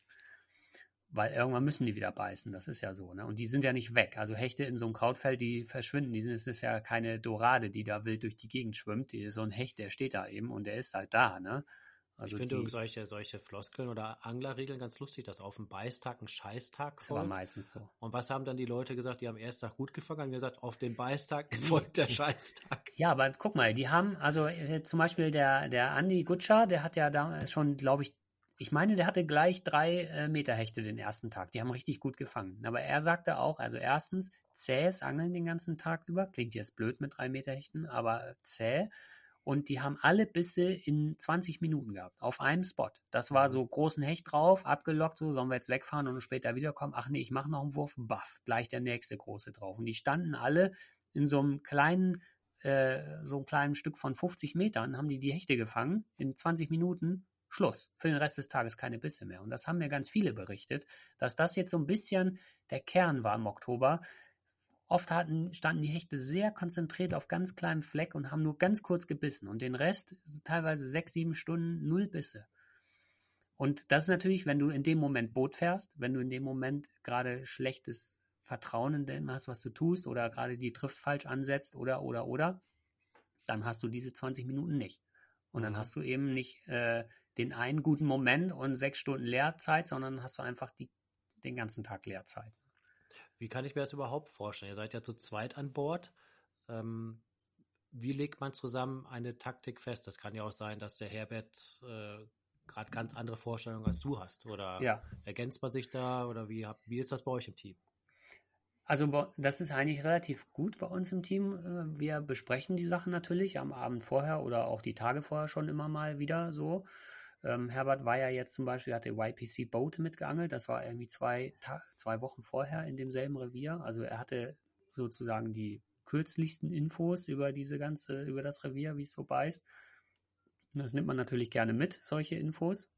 Speaker 3: Weil irgendwann müssen die wieder beißen, das ist ja so. Ne? Und die sind ja nicht weg. Also Hechte in so einem Krautfeld, die verschwinden. Die sind, es ist ja keine Dorade, die da wild durch die Gegend schwimmt. Die, so ein Hecht, der steht da eben und der ist halt da. Ne?
Speaker 2: Also ich finde solche, solche Floskeln oder Anglerregeln ganz lustig, dass auf dem Beißtag ein Scheißtag
Speaker 3: folgt. Das war meistens so.
Speaker 2: Und was haben dann die Leute gesagt, die am ersten Tag gut gefangen haben? gesagt, auf den Beißtag folgt der Scheißtag.
Speaker 3: Ja, aber guck mal, die haben, also äh, zum Beispiel der, der Andi Gutscher, der hat ja da schon, glaube ich, ich meine, der hatte gleich drei äh, Meter Hechte den ersten Tag. Die haben richtig gut gefangen. Aber er sagte auch, also erstens, zähes Angeln den ganzen Tag über. Klingt jetzt blöd mit drei Meter Hechten, aber zäh. Und die haben alle Bisse in 20 Minuten gehabt, auf einem Spot. Das war so großen Hecht drauf, abgelockt, so sollen wir jetzt wegfahren und später wiederkommen. Ach nee, ich mache noch einen Wurf, baff, gleich der nächste große drauf. Und die standen alle in so einem kleinen, äh, so einem kleinen Stück von 50 Metern, haben die die Hechte gefangen, in 20 Minuten, Schluss. Für den Rest des Tages keine Bisse mehr. Und das haben mir ganz viele berichtet, dass das jetzt so ein bisschen der Kern war im Oktober, Oft hatten, standen die Hechte sehr konzentriert auf ganz kleinem Fleck und haben nur ganz kurz gebissen und den Rest, teilweise sechs, sieben Stunden, null Bisse. Und das ist natürlich, wenn du in dem Moment Boot fährst, wenn du in dem Moment gerade schlechtes Vertrauen in dem hast, was du tust, oder gerade die Trift falsch ansetzt, oder, oder, oder, dann hast du diese 20 Minuten nicht. Und dann mhm. hast du eben nicht äh, den einen guten Moment und sechs Stunden Leerzeit, sondern hast du einfach die, den ganzen Tag Leerzeit.
Speaker 2: Wie kann ich mir das überhaupt vorstellen? Ihr seid ja zu zweit an Bord. Ähm, wie legt man zusammen eine Taktik fest? Das kann ja auch sein, dass der Herbert äh, gerade ganz andere Vorstellungen als du hast. Oder ja. ergänzt man sich da? Oder wie, wie ist das bei euch im Team?
Speaker 3: Also das ist eigentlich relativ gut bei uns im Team. Äh, wir besprechen die Sachen natürlich am Abend vorher oder auch die Tage vorher schon immer mal wieder so. Ähm, Herbert war ja jetzt zum Beispiel, hatte YPC Boat mitgeangelt, das war irgendwie zwei, zwei Wochen vorher in demselben Revier. Also er hatte sozusagen die kürzlichsten Infos über diese ganze, über das Revier, wie es so beißt. Das nimmt man natürlich gerne mit, solche Infos.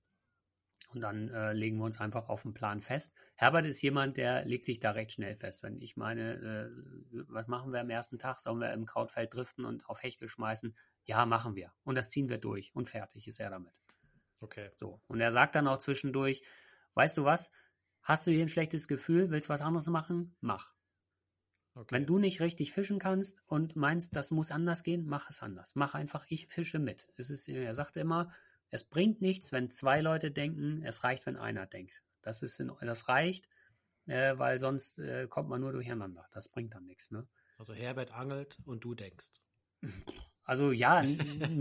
Speaker 3: Und dann äh, legen wir uns einfach auf den Plan fest. Herbert ist jemand, der legt sich da recht schnell fest. Wenn ich meine, äh, was machen wir am ersten Tag? Sollen wir im Krautfeld driften und auf Hechte schmeißen? Ja, machen wir. Und das ziehen wir durch. Und fertig ist er damit.
Speaker 2: Okay.
Speaker 3: So. Und er sagt dann auch zwischendurch, weißt du was? Hast du hier ein schlechtes Gefühl? Willst du was anderes machen? Mach. Okay. Wenn du nicht richtig fischen kannst und meinst, das muss anders gehen, mach es anders. Mach einfach, ich fische mit. Es ist, er sagte immer, es bringt nichts, wenn zwei Leute denken, es reicht, wenn einer denkt. Das, ist in, das reicht, äh, weil sonst äh, kommt man nur durcheinander. Das bringt dann nichts. Ne?
Speaker 2: Also Herbert angelt und du denkst.
Speaker 3: Also ja,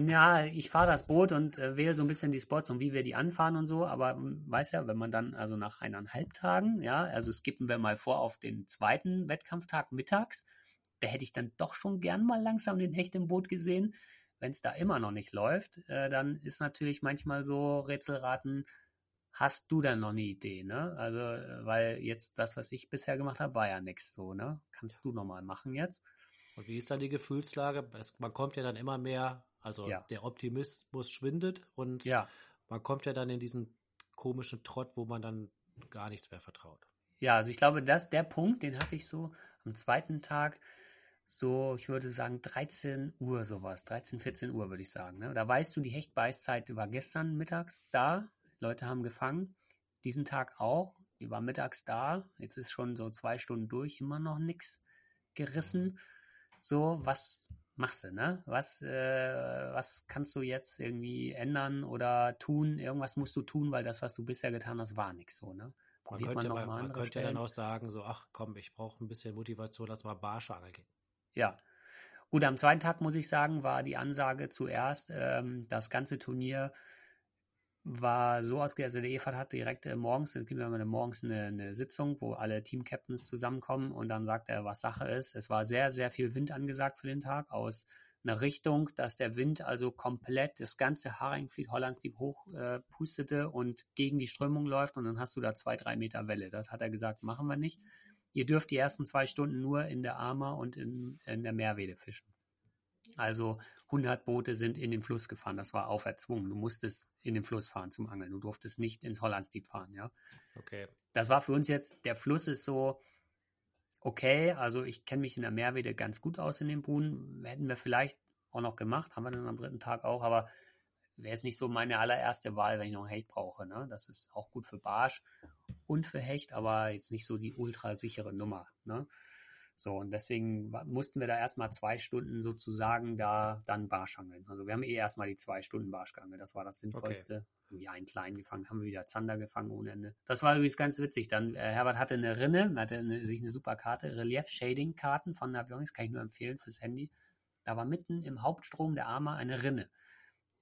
Speaker 3: ja, ich fahre das Boot und äh, wähle so ein bisschen die Spots und wie wir die anfahren und so, aber hm, weiß ja, wenn man dann also nach eineinhalb Tagen, ja, also skippen wir mal vor auf den zweiten Wettkampftag mittags, da hätte ich dann doch schon gern mal langsam den Hecht im Boot gesehen. Wenn es da immer noch nicht läuft, äh, dann ist natürlich manchmal so Rätselraten, hast du dann noch eine Idee, ne? Also, äh, weil jetzt das, was ich bisher gemacht habe, war ja nichts so, ne? Kannst du nochmal machen jetzt?
Speaker 2: Und wie ist dann die Gefühlslage? Es, man kommt ja dann immer mehr, also ja. der Optimismus schwindet und ja. man kommt ja dann in diesen komischen Trott, wo man dann gar nichts mehr vertraut.
Speaker 3: Ja, also ich glaube, dass der Punkt, den hatte ich so am zweiten Tag, so, ich würde sagen 13 Uhr sowas, 13, 14 Uhr würde ich sagen. Ne? Da weißt du, die Hechtbeißzeit war gestern mittags da, Leute haben gefangen, diesen Tag auch, die war mittags da, jetzt ist schon so zwei Stunden durch, immer noch nichts gerissen. Mhm so, was machst du, ne? Was, äh, was kannst du jetzt irgendwie ändern oder tun? Irgendwas musst du tun, weil das, was du bisher getan hast, war nichts so, ne?
Speaker 2: Probiert man, könnte, man, man könnte ja dann auch sagen, so, ach komm, ich brauche ein bisschen Motivation, lass mal Barschangel gehen.
Speaker 3: Ja. Gut, am zweiten Tag muss ich sagen, war die Ansage zuerst, ähm, das ganze Turnier war so ausgegangen, also der EFAT hat direkt äh, morgens, es gibt immer morgens eine, eine, Sitzung, wo alle Team-Captains zusammenkommen und dann sagt er, was Sache ist. Es war sehr, sehr viel Wind angesagt für den Tag aus einer Richtung, dass der Wind also komplett das ganze Haringfleet Hollands Deep hoch äh, pustete und gegen die Strömung läuft und dann hast du da zwei, drei Meter Welle. Das hat er gesagt, machen wir nicht. ihr dürft die ersten zwei Stunden nur in der Armer und in, in der Meerwede fischen. Also 100 Boote sind in den Fluss gefahren. Das war auferzwungen. Du musstest in den Fluss fahren zum Angeln. Du durftest nicht ins Hollandstief fahren, ja.
Speaker 2: Okay.
Speaker 3: Das war für uns jetzt, der Fluss ist so, okay, also ich kenne mich in der Meerwede ganz gut aus in den Buhnen. Hätten wir vielleicht auch noch gemacht, haben wir dann am dritten Tag auch, aber wäre es nicht so meine allererste Wahl, wenn ich noch einen Hecht brauche. Ne? Das ist auch gut für Barsch und für Hecht, aber jetzt nicht so die ultra sichere Nummer. Ne? So, und deswegen mussten wir da erstmal zwei Stunden sozusagen da dann Barsch angeln. Also wir haben eh erstmal die zwei Stunden Barsch geangelt. Das war das Sinnvollste. Okay. Irgendwie einen kleinen gefangen, haben wir wieder Zander gefangen ohne Ende. Das war übrigens ganz witzig. Dann, äh, Herbert hatte eine Rinne, hatte eine, sich eine super Karte, Relief-Shading-Karten von Navionics, kann ich nur empfehlen fürs Handy. Da war mitten im Hauptstrom der Arme eine Rinne.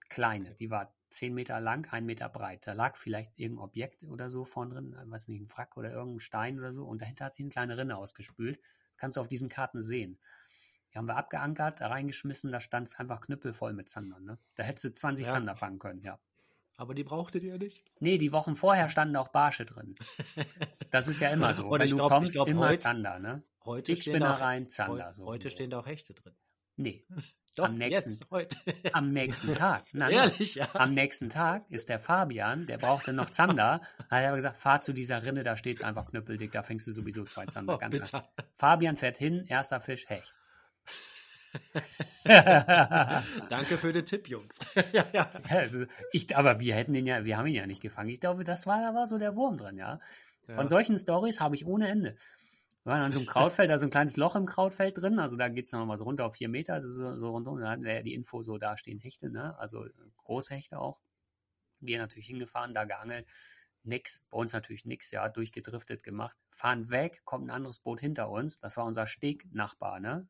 Speaker 3: Kleine, die war zehn Meter lang, ein Meter breit. Da lag vielleicht irgendein Objekt oder so vorn drin, weiß nicht, ein Wrack oder irgendein Stein oder so. Und dahinter hat sich eine kleine Rinne ausgespült kannst du auf diesen Karten sehen. Die haben wir abgeankert, da reingeschmissen, da stand es einfach knüppelvoll mit Zander. Ne? Da hättest du 20 ja. Zander fangen können, ja.
Speaker 2: Aber die brauchtet ihr nicht?
Speaker 3: Nee, die Wochen vorher standen auch Barsche drin. Das ist ja immer so. Und Wenn du glaub, kommst, glaub, immer heute, Zander, ne?
Speaker 2: Heute
Speaker 3: Dickspinnereien, Zander.
Speaker 2: Heute, so heute stehen da auch Hechte drin.
Speaker 3: Nee.
Speaker 2: Doch,
Speaker 3: am nächsten,
Speaker 2: jetzt, heute.
Speaker 3: Am nächsten Tag.
Speaker 2: Nein, Ehrlich, ja.
Speaker 3: Am nächsten Tag ist der Fabian, der brauchte noch Zander, hat er gesagt, fahr zu dieser Rinne, da steht es einfach knüppeldick, da fängst du sowieso zwei Zander. Oh, ganz Fabian fährt hin, erster Fisch, Hecht.
Speaker 2: Danke für den Tipp, Jungs.
Speaker 3: ja, ja. Also ich, aber wir hätten ihn ja, wir haben ihn ja nicht gefangen. Ich glaube, das war, da war so der Wurm drin, ja. Von ja. solchen Stories habe ich ohne Ende. Wir waren an so einem Krautfeld, da ist so ein kleines Loch im Krautfeld drin, also da geht es nochmal so runter auf vier Meter, also so, so rundum. Da hatten wir ja die Info, so da stehen Hechte, ne? Also Großhechte auch. Wir natürlich hingefahren, da geangelt. Nix, bei uns natürlich nix, ja, durchgedriftet gemacht. Fahren weg, kommt ein anderes Boot hinter uns. Das war unser Stegnachbar, ne?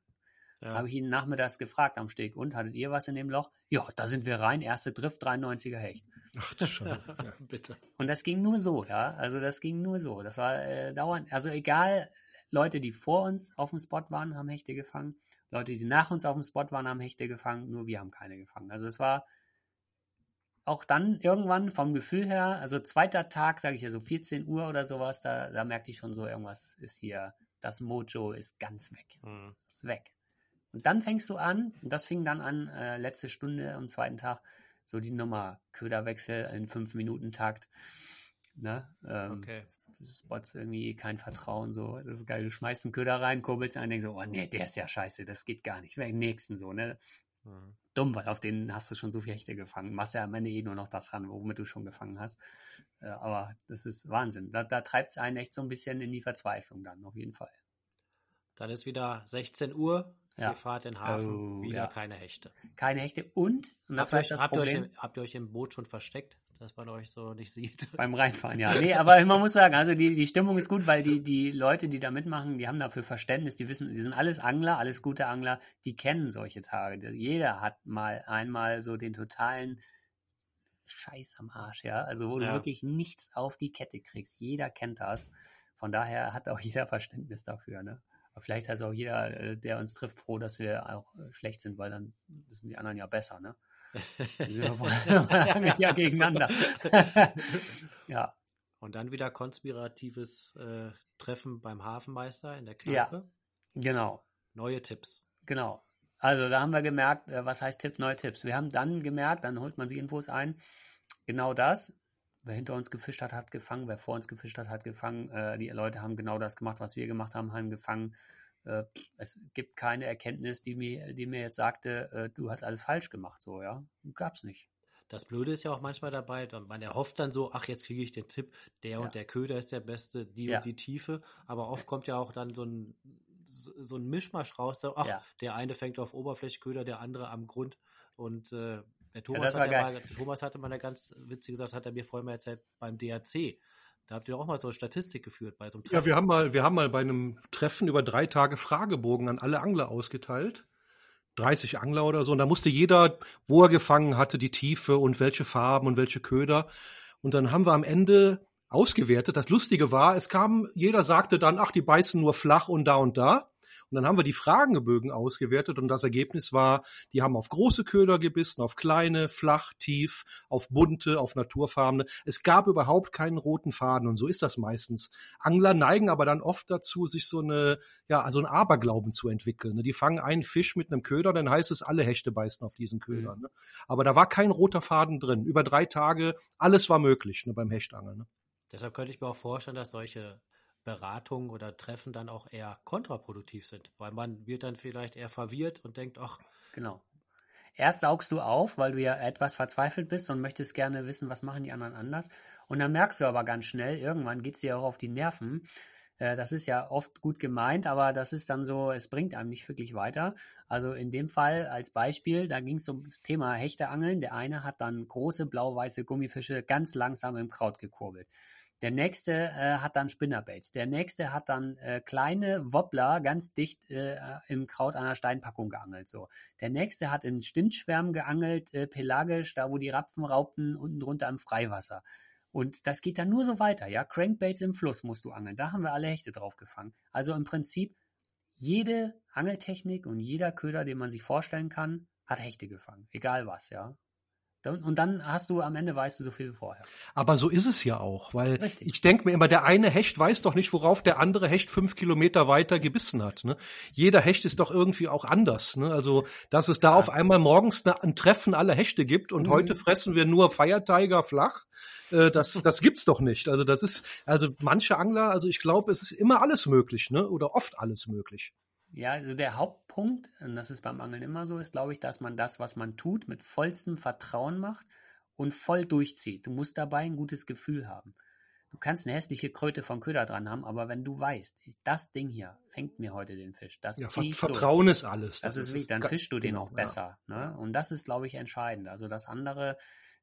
Speaker 3: Ja. Habe ich ihn nachmittags gefragt am Steg. Und hattet ihr was in dem Loch? Ja, da sind wir rein. Erste Drift, 93er Hecht.
Speaker 2: Ach, das schon. Ja, bitte.
Speaker 3: Und das ging nur so, ja. Also das ging nur so. Das war äh, dauernd, also egal, Leute, die vor uns auf dem Spot waren, haben Hechte gefangen. Leute, die nach uns auf dem Spot waren, haben Hechte gefangen. Nur wir haben keine gefangen. Also es war auch dann irgendwann vom Gefühl her, also zweiter Tag, sage ich ja so 14 Uhr oder sowas, da, da merkte ich schon so, irgendwas ist hier, das Mojo ist ganz weg. Mhm. Ist weg. Und dann fängst du an, und das fing dann an, äh, letzte Stunde am zweiten Tag, so die Nummer Köderwechsel in 5 Minuten Takt. Ne? Ähm, okay. Spots irgendwie kein Vertrauen, so, das ist geil. Du schmeißt einen Köder rein, kurbelst einen, denkst so, oh nee, der ist ja scheiße, das geht gar nicht. Den nächsten so, ne? Mhm. Dumm, weil auf den hast du schon so viele Hechte gefangen. Machst ja am Ende eh nur noch das ran, womit du schon gefangen hast. Äh, aber das ist Wahnsinn. Da, da treibt es einen echt so ein bisschen in die Verzweiflung dann, auf jeden Fall.
Speaker 2: Dann ist wieder 16 Uhr. Ja. Ihr fahrt in den Hafen, oh, wieder ja. keine Hechte.
Speaker 3: Keine Hechte und, und
Speaker 2: das habt, euch, das habt, Problem, ihr euch, habt ihr euch im Boot schon versteckt? Dass man euch so nicht sieht.
Speaker 3: Beim Reinfahren, ja. Nee, aber man muss sagen, also die, die Stimmung ist gut, weil die, die Leute, die da mitmachen, die haben dafür Verständnis, die wissen, die sind alles Angler, alles gute Angler, die kennen solche Tage. Jeder hat mal einmal so den totalen Scheiß am Arsch, ja. Also wo ja. du wirklich nichts auf die Kette kriegst. Jeder kennt das. Von daher hat auch jeder Verständnis dafür, ne? Aber vielleicht ist auch jeder, äh, der uns trifft, froh, dass wir auch äh, schlecht sind, weil dann wissen die anderen ja besser, ne? Ja, ja gegeneinander.
Speaker 2: ja. Und dann wieder konspiratives äh, Treffen beim Hafenmeister in der Kneipe. Ja,
Speaker 3: genau.
Speaker 2: Neue Tipps.
Speaker 3: Genau. Also da haben wir gemerkt, äh, was heißt Tipp, neue Tipps. Wir haben dann gemerkt, dann holt man sich Infos ein, genau das. Wer hinter uns gefischt hat, hat gefangen. Wer vor uns gefischt hat, hat gefangen. Äh, die Leute haben genau das gemacht, was wir gemacht haben, haben gefangen. Äh, es gibt keine Erkenntnis, die mir, die mir jetzt sagte, äh, du hast alles falsch gemacht, so, ja. Gab's nicht.
Speaker 2: Das Blöde ist ja auch manchmal dabei, man erhofft dann so, ach, jetzt kriege ich den Tipp, der ja. und der Köder ist der beste, die ja. und die Tiefe, aber oft kommt ja auch dann so ein, so ein Mischmasch raus, so, ach, ja. der eine fängt auf Oberflächeköder, der andere am Grund und äh, der Thomas, hat ja mal, Thomas hatte mal eine ganz witzige Sache, das hat er mir vorhin mal erzählt, beim DAC. Da habt ihr auch mal so eine Statistik geführt bei so einem
Speaker 4: Treffen. Ja, wir haben mal, wir haben mal bei einem Treffen über drei Tage Fragebogen an alle Angler ausgeteilt. 30 Angler oder so. Und da musste jeder, wo er gefangen hatte, die Tiefe und welche Farben und welche Köder. Und dann haben wir am Ende ausgewertet. Das Lustige war, es kam, jeder sagte dann, ach, die beißen nur flach und da und da. Und dann haben wir die Fragenbögen ausgewertet und das Ergebnis war, die haben auf große Köder gebissen, auf kleine, flach, tief, auf bunte, auf naturfarbene. Es gab überhaupt keinen roten Faden und so ist das meistens. Angler neigen aber dann oft dazu, sich so eine, ja, also ein Aberglauben zu entwickeln. Ne? Die fangen einen Fisch mit einem Köder, dann heißt es, alle Hechte beißen auf diesen Köder. Mhm. Ne? Aber da war kein roter Faden drin. Über drei Tage, alles war möglich ne, beim Hechtangeln. Ne?
Speaker 2: Deshalb könnte ich mir auch vorstellen, dass solche Beratungen oder Treffen dann auch eher kontraproduktiv sind, weil man wird dann vielleicht eher verwirrt und denkt, ach.
Speaker 3: Genau. Erst saugst du auf, weil du ja etwas verzweifelt bist und möchtest gerne wissen, was machen die anderen anders. Und dann merkst du aber ganz schnell, irgendwann geht es dir auch auf die Nerven. Äh, das ist ja oft gut gemeint, aber das ist dann so, es bringt einem nicht wirklich weiter. Also in dem Fall als Beispiel, da ging es um das Thema Hechteangeln. Der eine hat dann große blau-weiße Gummifische ganz langsam im Kraut gekurbelt. Der nächste äh, hat dann Spinnerbaits. Der nächste hat dann äh, kleine Wobbler ganz dicht äh, im Kraut einer Steinpackung geangelt. So. Der nächste hat in Stintschwärmen geangelt, äh, pelagisch, da wo die Rapfen raubten, unten drunter im Freiwasser. Und das geht dann nur so weiter, ja. Crankbaits im Fluss musst du angeln. Da haben wir alle Hechte drauf gefangen. Also im Prinzip jede Angeltechnik und jeder Köder, den man sich vorstellen kann, hat Hechte gefangen. Egal was, ja. Und dann hast du am Ende weißt du so viel wie vorher.
Speaker 4: Aber so ist es ja auch, weil Richtig. ich denke mir immer, der eine Hecht weiß doch nicht, worauf der andere Hecht fünf Kilometer weiter gebissen hat. Ne? Jeder Hecht ist doch irgendwie auch anders. Ne? Also, dass es da ja. auf einmal morgens ein Treffen aller Hechte gibt und mhm. heute fressen wir nur Feiertiger flach, äh, das, das gibt's doch nicht. Also das ist, also manche Angler, also ich glaube, es ist immer alles möglich, ne? Oder oft alles möglich.
Speaker 3: Ja, also der Hauptpunkt, und das ist beim Angeln immer so, ist, glaube ich, dass man das, was man tut, mit vollstem Vertrauen macht und voll durchzieht. Du musst dabei ein gutes Gefühl haben. Du kannst eine hässliche Kröte von Köder dran haben, aber wenn du weißt, das Ding hier fängt mir heute den Fisch, das
Speaker 4: ja, Vertrauen durch. ist alles.
Speaker 3: Das, das ist, ist dann fischst du den genau, auch besser. Ja. Ne? Und das ist, glaube ich, entscheidend. Also das andere,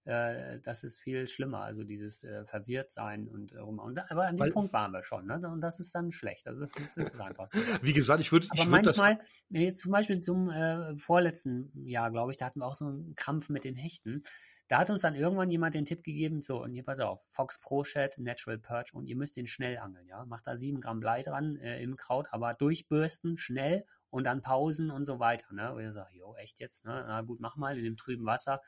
Speaker 3: äh, das ist viel schlimmer. Also dieses äh, Verwirrtsein und äh, rum. Und da, aber an dem Weil, Punkt waren wir schon, ne? Und das ist dann schlecht. Also das, das ist einfach so.
Speaker 4: Wie gesagt, ich würde.
Speaker 3: Aber
Speaker 4: ich
Speaker 3: würd manchmal, das jetzt zum Beispiel zum äh, vorletzten Jahr, glaube ich, da hatten wir auch so einen Krampf mit den Hechten. Da hat uns dann irgendwann jemand den Tipp gegeben, so, und hier pass auf, Fox Pro Shed, Natural Perch, und ihr müsst den schnell angeln, ja. Macht da sieben Gramm Blei dran äh, im Kraut, aber durchbürsten, schnell und dann Pausen und so weiter, ne. Und ihr sagt, jo, echt jetzt, ne? Na gut, mach mal in dem trüben Wasser.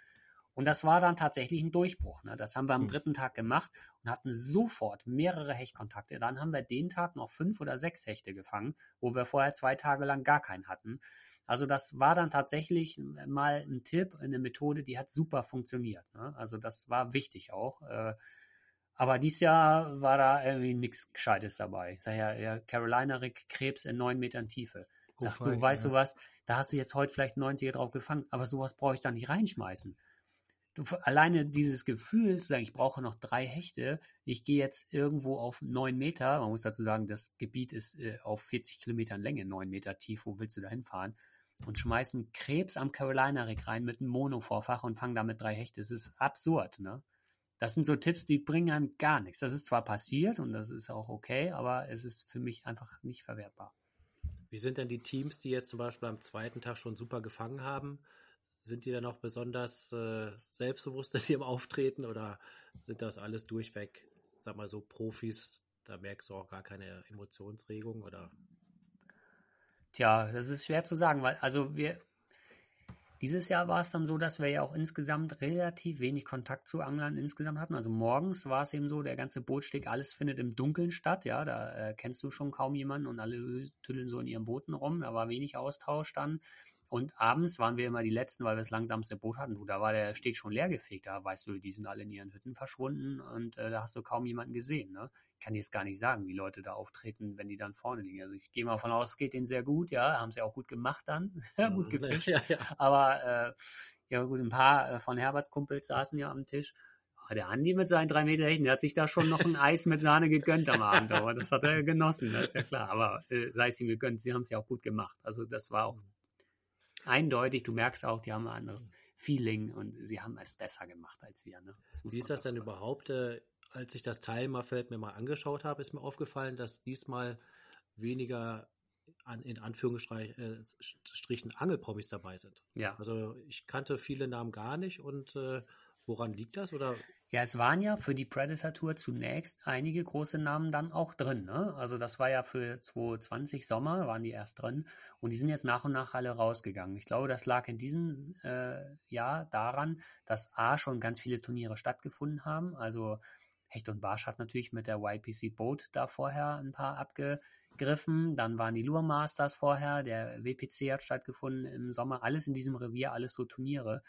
Speaker 3: Und das war dann tatsächlich ein Durchbruch. Ne? Das haben wir am hm. dritten Tag gemacht und hatten sofort mehrere Hechtkontakte. Dann haben wir den Tag noch fünf oder sechs Hechte gefangen, wo wir vorher zwei Tage lang gar keinen hatten. Also das war dann tatsächlich mal ein Tipp, eine Methode, die hat super funktioniert. Ne? Also das war wichtig auch. Äh, aber dieses Jahr war da irgendwie nichts Gescheites dabei. Ich sag ja, ja Carolina Rick Krebs in neun Metern Tiefe. Sag, oh, du, weißt ja. du was, da hast du jetzt heute vielleicht 90er drauf gefangen, aber sowas brauche ich da nicht reinschmeißen du, alleine dieses Gefühl zu sagen, ich brauche noch drei Hechte, ich gehe jetzt irgendwo auf neun Meter, man muss dazu sagen, das Gebiet ist äh, auf 40 Kilometern Länge, neun Meter tief, wo willst du da hinfahren? Und schmeißen Krebs am Carolina Rig rein mit einem Mono-Vorfach und fangen damit drei Hechte. Das ist absurd, ne? Das sind so Tipps, die bringen einem gar nichts. Das ist zwar passiert und das ist auch okay, aber es ist für mich einfach nicht verwertbar.
Speaker 2: Wie sind denn die Teams, die jetzt zum Beispiel am zweiten Tag schon super gefangen haben? Sind die dann auch besonders äh, selbstbewusst in ihrem Auftreten oder sind das alles durchweg, sag mal so, Profis? Da merkst du auch gar keine Emotionsregung oder?
Speaker 3: Tja, das ist schwer zu sagen, weil also wir dieses Jahr war es dann so, dass wir ja auch insgesamt relativ wenig Kontakt zu Anglern insgesamt hatten. Also morgens war es eben so, der ganze Bootsteg, alles findet im Dunkeln statt. Ja, da äh, kennst du schon kaum jemanden und alle tüddeln so in ihren Booten rum. Da war wenig Austausch dann. Und abends waren wir immer die Letzten, weil wir das langsamste Boot hatten. Du, da war der Steg schon leergefegt. Da weißt du, die sind alle in ihren Hütten verschwunden und äh, da hast du kaum jemanden gesehen. Ne? Ich kann dir jetzt gar nicht sagen, wie Leute da auftreten, wenn die dann vorne liegen. Also ich gehe mal davon aus, es geht denen sehr gut. Ja, haben sie auch gut gemacht dann. gut gefischt. Ja, ja. Aber äh, ja gut, ein paar äh, von Herberts Kumpels saßen ja am Tisch. Aber der Andi mit seinen drei Meter Hechten, der hat sich da schon noch ein Eis mit Sahne gegönnt am Abend. Aber das hat er genossen, das ist ja klar. Aber äh, sei es ihm gegönnt, sie haben es ja auch gut gemacht. Also das war auch eindeutig, du merkst auch, die haben ein anderes Feeling und sie haben es besser gemacht als wir. Ne?
Speaker 2: Wie ist das denn sagen. überhaupt, äh, als ich das Teilnehmerfeld mir mal angeschaut habe, ist mir aufgefallen, dass diesmal weniger an, in Anführungsstrichen äh, Angelpromis dabei sind. Ja. Also ich kannte viele Namen gar nicht und äh, woran liegt das? Oder
Speaker 3: Ja, es waren ja für die Predator Tour zunächst einige große Namen dann auch drin. Ne? Also das war ja für 2020 Sommer, waren die erst drin und die sind jetzt nach und nach alle rausgegangen. Ich glaube, das lag in diesem äh, Jahr daran, dass A schon ganz viele Turniere stattgefunden haben. Also Hecht und Barsch hat natürlich mit der YPC Boat da vorher ein paar abgegriffen. Dann waren die Lure Masters vorher, der WPC hat stattgefunden im Sommer. Alles in diesem Revier, alles so Turniere.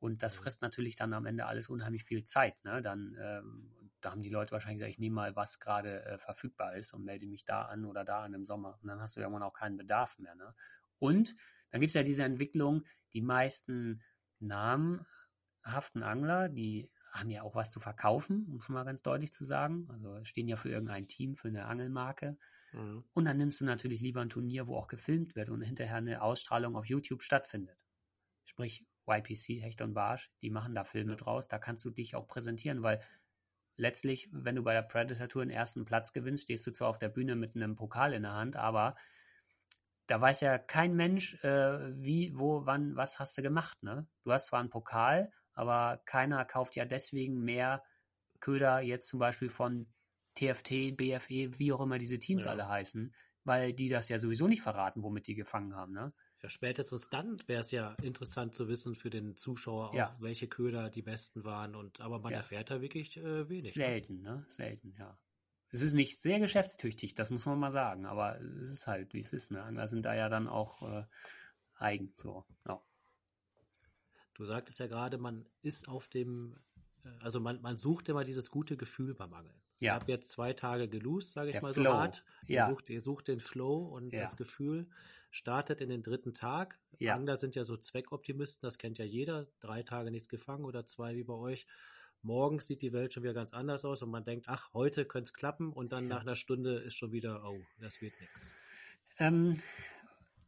Speaker 3: Und das frisst natürlich dann am Ende alles unheimlich viel Zeit. Ne? Dann ähm, da haben die Leute wahrscheinlich gesagt, ich nehme mal, was gerade äh, verfügbar ist und melde mich da an oder da an im Sommer. Und dann hast du irgendwann auch keinen Bedarf mehr. Ne? Und dann gibt es ja diese Entwicklung, die meisten namhaften Angler, die haben ja auch was zu verkaufen, um es mal ganz deutlich zu sagen. Also stehen ja für irgendein Team, für eine Angelmarke. Mhm. Und dann nimmst du natürlich lieber ein Turnier, wo auch gefilmt wird und hinterher eine Ausstrahlung auf YouTube stattfindet. Sprich, YPC, Hecht und Barsch, die machen da Filme draus, da kannst du dich auch präsentieren, weil letztlich, wenn du bei der Predator Tour den ersten Platz gewinnst, stehst du zwar auf der Bühne mit einem Pokal in der Hand, aber da weiß ja kein Mensch, äh, wie, wo, wann, was hast du gemacht, ne? Du hast zwar einen Pokal, aber keiner kauft ja deswegen mehr Köder jetzt zum Beispiel von TFT, BFE, wie auch immer diese Teams ja. alle heißen, weil die das ja sowieso nicht verraten, womit die gefangen haben, ne?
Speaker 2: Ja, spätestens dann wäre es ja interessant zu wissen für den Zuschauer,
Speaker 3: ja.
Speaker 2: auch, welche Köder die besten waren. Und aber man ja. erfährt da wirklich äh, wenig. Ne?
Speaker 3: Selten, ne? Selten, ja. Es ist nicht sehr geschäftstüchtig, das muss man mal sagen, aber es ist halt, wie es ist, ne? Angler sind da ja dann auch äh, eigen so. Ja.
Speaker 2: Du sagtest ja gerade, man ist auf dem, äh, also man, man sucht immer dieses gute Gefühl beim Angeln.
Speaker 3: Ja.
Speaker 2: Ich habe jetzt zwei Tage gelost, sage ich
Speaker 3: Der
Speaker 2: mal
Speaker 3: Flow.
Speaker 2: so hart.
Speaker 3: Ja.
Speaker 2: Ihr, sucht, ihr sucht den Flow und
Speaker 3: Ja.
Speaker 2: das Gefühl startet in den dritten Tag.
Speaker 3: Ja.
Speaker 2: Angler sind ja so Zweckoptimisten, das kennt ja jeder. Drei Tage nichts gefangen oder zwei wie bei euch. Morgens sieht die Welt schon wieder ganz anders aus und man denkt, ach, heute könnte es klappen und dann
Speaker 3: Ja.
Speaker 2: nach einer Stunde ist schon wieder, oh, das wird nichts.
Speaker 3: Ähm,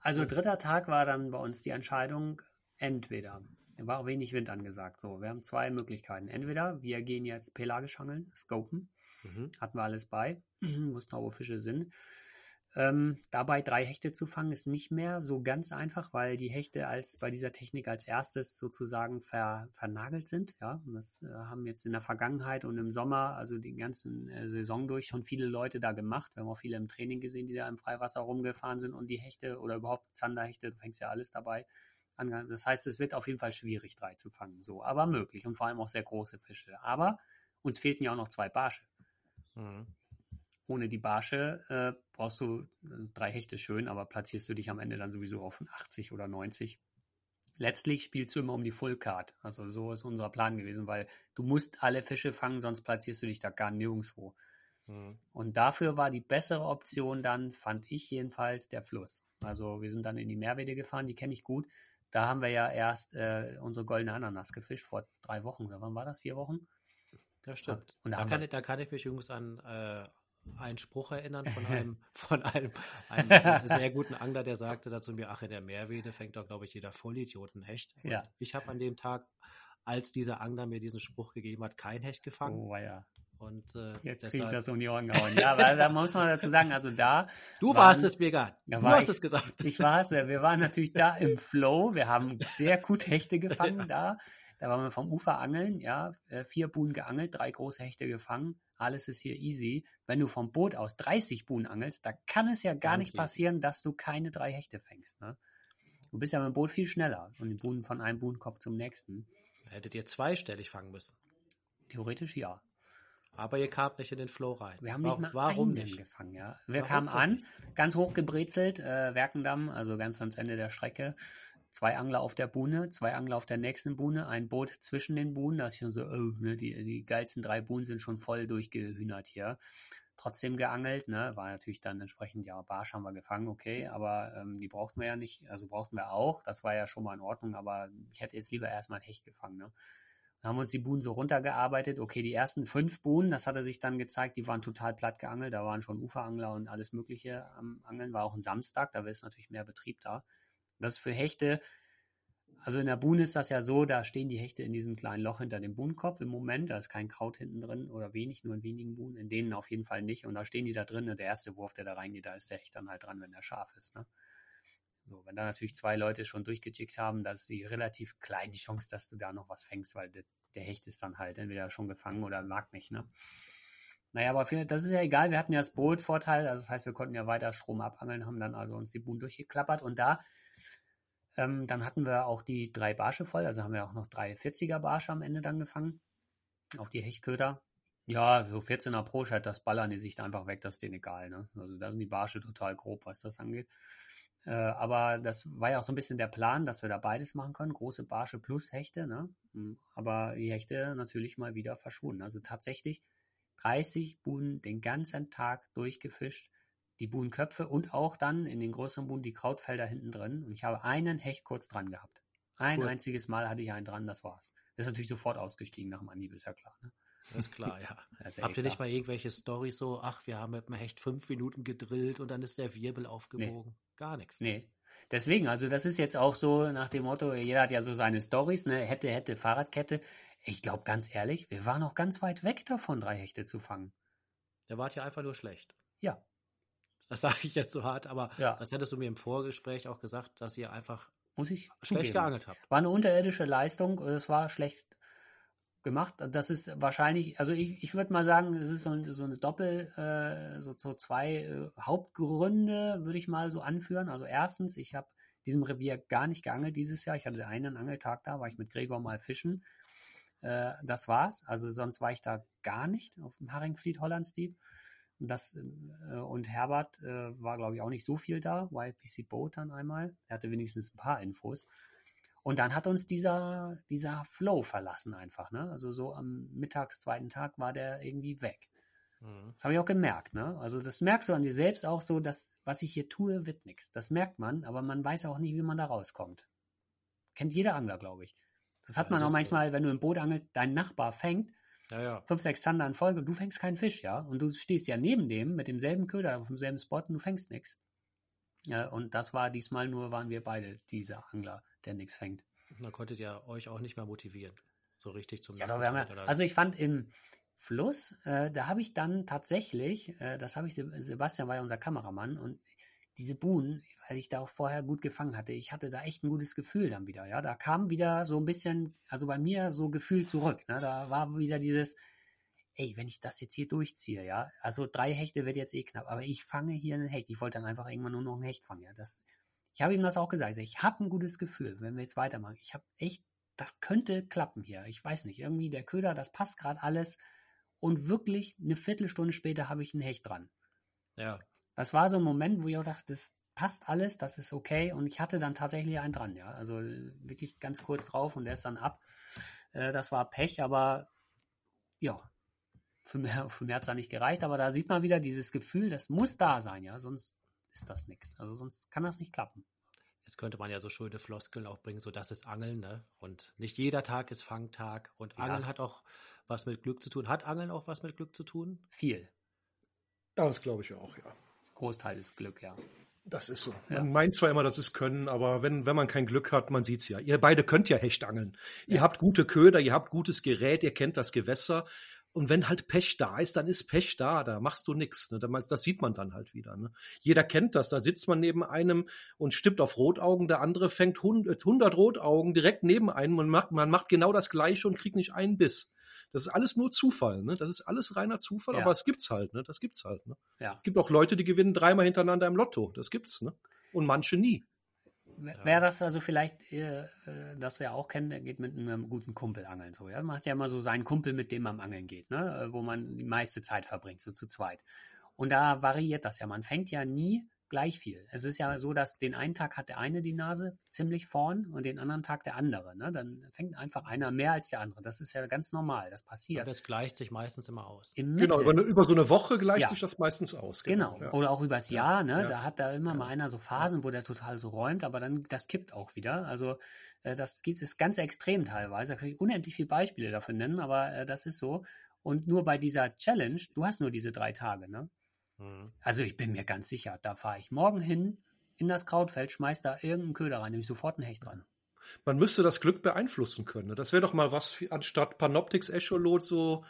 Speaker 3: also dritter Tag war dann bei uns die Entscheidung, entweder, war auch wenig Wind angesagt, so, wir haben zwei Möglichkeiten. Entweder wir gehen jetzt pelagisch angeln, scopen,
Speaker 2: Mhm.
Speaker 3: hatten wir alles bei, wussten auch, wo Fische sind. Ähm, dabei drei Hechte zu fangen ist nicht mehr so ganz einfach, weil die Hechte als bei dieser Technik als erstes sozusagen ver, vernagelt sind. Ja, und das äh, haben jetzt in der Vergangenheit und im Sommer, also die ganzen äh, Saison durch, schon viele Leute da gemacht. Wir haben auch viele im Training gesehen, die da im Freiwasser rumgefahren sind und die Hechte oder überhaupt Zanderhechte, du fängst ja alles dabei. an. Das heißt, es wird auf jeden Fall schwierig, drei zu fangen. So, aber möglich und vor allem auch sehr große Fische. Aber uns fehlten ja auch noch zwei Barsche
Speaker 2: Mhm.
Speaker 3: ohne die Barsche äh, brauchst du äh, drei Hechte schön, aber platzierst du dich am Ende dann sowieso auf 80 oder 90. Letztlich spielst du immer um die Full Card. Also so ist unser Plan gewesen, weil du musst alle Fische fangen, sonst platzierst du dich da gar nirgendwo.
Speaker 2: Mhm.
Speaker 3: Und dafür war die bessere Option dann, fand ich jedenfalls, der Fluss. Also wir sind dann in die Meerwede gefahren, die kenne ich gut. Da haben wir ja erst äh, unsere goldene Ananas gefischt vor drei Wochen, oder wann war das? Vier Wochen?
Speaker 2: Ja, stimmt.
Speaker 3: Und da
Speaker 2: da, kann ich, da kann ich mich übrigens an äh, einen Spruch erinnern von einem, von einem, einem äh, sehr guten Angler, der sagte dazu mir, ach, in der Meerwede fängt doch, glaube ich, jeder Vollidioten Hecht. Und
Speaker 3: Ja.
Speaker 2: ich habe an dem Tag, als dieser Angler mir diesen Spruch gegeben hat, kein Hecht gefangen.
Speaker 3: Oh ja,
Speaker 2: Und äh,
Speaker 3: jetzt kriege ich das um die Ohren gehauen. Ja, aber da muss man dazu sagen, also da
Speaker 2: du
Speaker 3: waren-
Speaker 2: warst es.
Speaker 3: Da
Speaker 2: Du
Speaker 3: war
Speaker 2: hast
Speaker 3: ich-
Speaker 2: es gesagt.
Speaker 3: Ich war es, ja. wir waren natürlich da im Flow. Wir haben sehr gut Hechte gefangen da. Da waren wir vom Ufer angeln, ja, äh, vier Buhnen geangelt, drei große Hechte gefangen. Alles ist hier easy. Wenn du vom Boot aus 30 Buhnen angelst, da kann es ja gar
Speaker 2: Ganz
Speaker 3: nicht passieren, dass du keine drei Hechte fängst. Ne? Du bist ja mit dem Boot viel schneller und die Buhnen von einem Buhnenkopf zum nächsten.
Speaker 2: Hättet ihr zweistellig fangen müssen.
Speaker 3: Theoretisch ja.
Speaker 2: Aber ihr kamt nicht in den Flow rein.
Speaker 3: Wir haben nicht
Speaker 2: Warum-
Speaker 3: mal
Speaker 2: Warum
Speaker 3: einen
Speaker 2: nicht?
Speaker 3: gefangen, ja. Wir
Speaker 2: Warum
Speaker 3: kamen an, ganz hoch gebrezelt, äh, Werkendamm, also ganz ans Ende der Strecke. Zwei Angler auf der Buhne, zwei Angler auf der nächsten Buhne, ein Boot zwischen den Buhnen. Da ist schon so, oh, ne, die, die geilsten drei Buhnen sind schon voll durchgehühnert hier. Trotzdem geangelt, ne, war natürlich dann entsprechend, ja, Barsch haben wir gefangen, okay, aber ähm, die brauchten wir ja nicht, also brauchten wir auch, das war ja schon mal in Ordnung, aber ich hätte jetzt lieber erstmal ein Hecht gefangen, ne. Haben wir uns die Buhnen so runtergearbeitet. Okay, die ersten fünf Buhnen, das hatte sich dann gezeigt, die waren total platt geangelt. Da waren schon Uferangler und alles Mögliche am Angeln. War auch ein Samstag, da ist natürlich mehr Betrieb da. Das ist für Hechte, also in der Buhne ist das ja so, da stehen die Hechte in diesem kleinen Loch hinter dem Buhnenkopf im Moment. Da ist kein Kraut hinten drin oder wenig, nur in wenigen Buhnen. In denen auf jeden Fall nicht. Und da stehen die da drin und der erste Wurf, der da reingeht, da ist der Hecht dann halt dran, wenn er scharf ist. Ne? So, wenn da natürlich zwei Leute schon durchgejickt haben, dass sie relativ klein die Chance, dass du da noch was fängst, weil der, der Hecht ist dann halt entweder schon gefangen oder mag nicht, ne? Naja, aber für, das ist ja egal. Wir hatten ja das Boot-Vorteil, also das heißt, wir konnten ja weiter Strom abangeln, haben dann also uns die Buhnen durchgeklappert und da, ähm, dann hatten wir auch die drei Barsche voll, also haben wir auch noch drei 40er Barsche am Ende dann gefangen, auf die Hechtköder. Ja, so 14er Pro halt, das ballern die sich da einfach weg, das ist denen egal, ne? Also da sind die Barsche total grob, was das angeht. Äh, aber das war ja auch so ein bisschen der Plan, dass wir da beides machen können, große Barsche plus Hechte, ne? Hm, aber die Hechte natürlich mal wieder verschwunden. Also tatsächlich 30 Buhnen den ganzen Tag durchgefischt, die Buhnenköpfe und auch dann in den größeren Buhnen die Krautfelder hinten drin. Und ich habe einen Hecht kurz dran gehabt. Ein cool. einziges Mal hatte ich einen dran, das war's. Das ist natürlich sofort ausgestiegen nach dem Anhieb, ist ja klar. Ne?
Speaker 2: Das ist klar, ja. Ist ja Habt ihr nicht mal irgendwelche Storys so, ach, wir haben mit dem Hecht fünf Minuten gedrillt und dann ist der Wirbel aufgebogen? Nee. Gar nichts.
Speaker 3: Nee. Deswegen, also das ist jetzt auch so nach dem Motto, jeder hat ja so seine Stories, ne? Hätte, hätte, Fahrradkette. Ich glaube, ganz ehrlich, wir waren noch ganz weit weg davon, drei Hechte zu fangen.
Speaker 2: Der war ja einfach nur schlecht.
Speaker 3: Ja.
Speaker 2: Das sage ich jetzt so hart, aber ja. das hättest du mir im Vorgespräch auch gesagt, dass ihr einfach
Speaker 3: Muss ich
Speaker 2: schlecht zugeben. geangelt habt.
Speaker 3: War eine unterirdische Leistung, es war schlecht gemacht. Das ist wahrscheinlich, also ich, ich würde mal sagen, es ist so, so eine Doppel, äh, so, so zwei äh, Hauptgründe, würde ich mal so anführen. Also erstens, ich habe diesem Revier gar nicht geangelt dieses Jahr. Ich hatte einen Angeltag da, war ich mit Gregor mal fischen. Äh, das war's. Also sonst war ich da gar nicht auf dem Haringfleet Hollandsdieb. Und, das, äh, und Herbert äh, war, glaube ich, auch nicht so viel da. YPC Boat dann einmal. Er hatte wenigstens ein paar Infos. Und dann hat uns dieser, dieser Flow verlassen einfach. Ne? Also so am mittags zweiten Tag war der irgendwie weg. Mhm. Das habe ich auch gemerkt. Ne? Also das merkst du an dir selbst auch so, dass was ich hier tue, wird nichts. Das merkt man, aber man weiß auch nicht, wie man da rauskommt. Kennt jeder Angler, glaube ich. Das hat ja, man auch manchmal, so. wenn du im Boot angelst, dein Nachbar fängt,
Speaker 2: ja, ja.
Speaker 3: fünf, sechs Zander in Folge, du fängst keinen Fisch, ja. Und du stehst ja neben dem mit demselben Köder auf demselben Spot und du fängst nichts. Ja, und das war diesmal nur, waren wir beide diese Angler, der nichts fängt.
Speaker 2: Da konntet ihr euch auch nicht mehr motivieren, so richtig zum
Speaker 3: ja, doch, ja, Also ich fand im Fluss, äh, da habe ich dann tatsächlich, äh, das habe ich, Sebastian war ja unser Kameramann und diese Buhnen, weil ich da auch vorher gut gefangen hatte, ich hatte da echt ein gutes Gefühl dann wieder. Ja, da kam wieder so ein bisschen, also bei mir so Gefühl zurück. Ne? Da war wieder dieses, ey, wenn ich das jetzt hier durchziehe, ja, also drei Hechte wird jetzt eh knapp, aber ich fange hier einen Hecht. Ich wollte dann einfach irgendwann nur noch einen Hecht fangen. Ja, das, ich habe ihm das auch gesagt. Ich habe ein gutes Gefühl, wenn wir jetzt weitermachen. Ich habe echt, das könnte klappen hier. Ich weiß nicht, irgendwie der Köder, das passt gerade alles. Und wirklich eine Viertelstunde später habe ich einen Hecht dran.
Speaker 2: Ja.
Speaker 3: Das war so ein Moment, wo ich auch dachte, das passt alles, das ist okay. Und ich hatte dann tatsächlich einen dran, ja. Also wirklich ganz kurz drauf und der ist dann ab. Äh, das war Pech, aber ja, für mehr, für mehr hat es da nicht gereicht. Aber da sieht man wieder dieses Gefühl, das muss da sein, ja. Sonst ist das nichts. Also sonst kann das nicht klappen.
Speaker 2: Jetzt könnte man ja so schöne Floskeln auch bringen, so das ist Angeln, ne? Und nicht jeder Tag ist Fangtag. Und Angeln ja. hat auch was mit Glück zu tun. Hat Angeln auch was mit Glück zu tun?
Speaker 3: Viel.
Speaker 4: Ja, das glaube ich auch, ja.
Speaker 3: Großteil ist Glück, ja.
Speaker 4: Das ist so. Ja. Man meint zwar immer, dass es können, aber wenn, wenn man kein Glück hat, man sieht's ja. Ihr beide könnt ja Hecht angeln. Ja. Ihr habt gute Köder, ihr habt gutes Gerät, ihr kennt das Gewässer. Und wenn halt Pech da ist, dann ist Pech da, da machst du nichts. Ne? Das sieht man dann halt wieder. Ne? Jeder kennt das, da sitzt man neben einem und stippt auf Rotaugen, der andere fängt 100 Rotaugen direkt neben einem und macht, man macht genau das Gleiche und kriegt nicht einen Biss. Das ist alles nur Zufall, ne? Das ist alles reiner Zufall, ja. aber es gibt's halt, ne? Das gibt's halt, ne?
Speaker 3: Ja.
Speaker 4: Es gibt auch Leute, die gewinnen dreimal hintereinander im Lotto. Das gibt's, ne? Und manche nie.
Speaker 3: Wer das also vielleicht, äh, äh, das ja auch kennt, der geht mit einem guten Kumpel angeln. So, ja? Man hat ja immer so seinen Kumpel, mit dem man angeln geht, ne? Wo man die meiste Zeit verbringt, so zu zweit. Und da variiert das ja. Man fängt ja nie gleich viel. Es ist ja so, dass den einen Tag hat der eine die Nase ziemlich vorn und den anderen Tag der andere. Ne? Dann fängt einfach einer mehr als der andere. Das ist ja ganz normal. Das passiert. Und
Speaker 2: das gleicht sich meistens immer aus.
Speaker 4: genau, über, eine, über, so eine Woche gleicht ja. sich das meistens aus.
Speaker 3: Genau. genau. Ja. Oder auch übers Jahr. Ne? Ja. Da hat da immer mal einer so Phasen, wo der total so räumt, aber dann das kippt auch wieder. Also äh, das gibt es ganz extrem teilweise. Da kann ich unendlich viele Beispiele dafür nennen, aber äh, das ist so. Und nur bei dieser Challenge, du hast nur diese drei Tage, ne? Mhm. Also ich bin mir ganz sicher, da fahre ich morgen hin in das Krautfeld, schmeiß da irgendeinen Köder rein, nehme ich sofort einen Hecht dran.
Speaker 4: Man müsste das Glück beeinflussen können. Ne? Das wäre doch mal was für, anstatt Panoptix Echolot so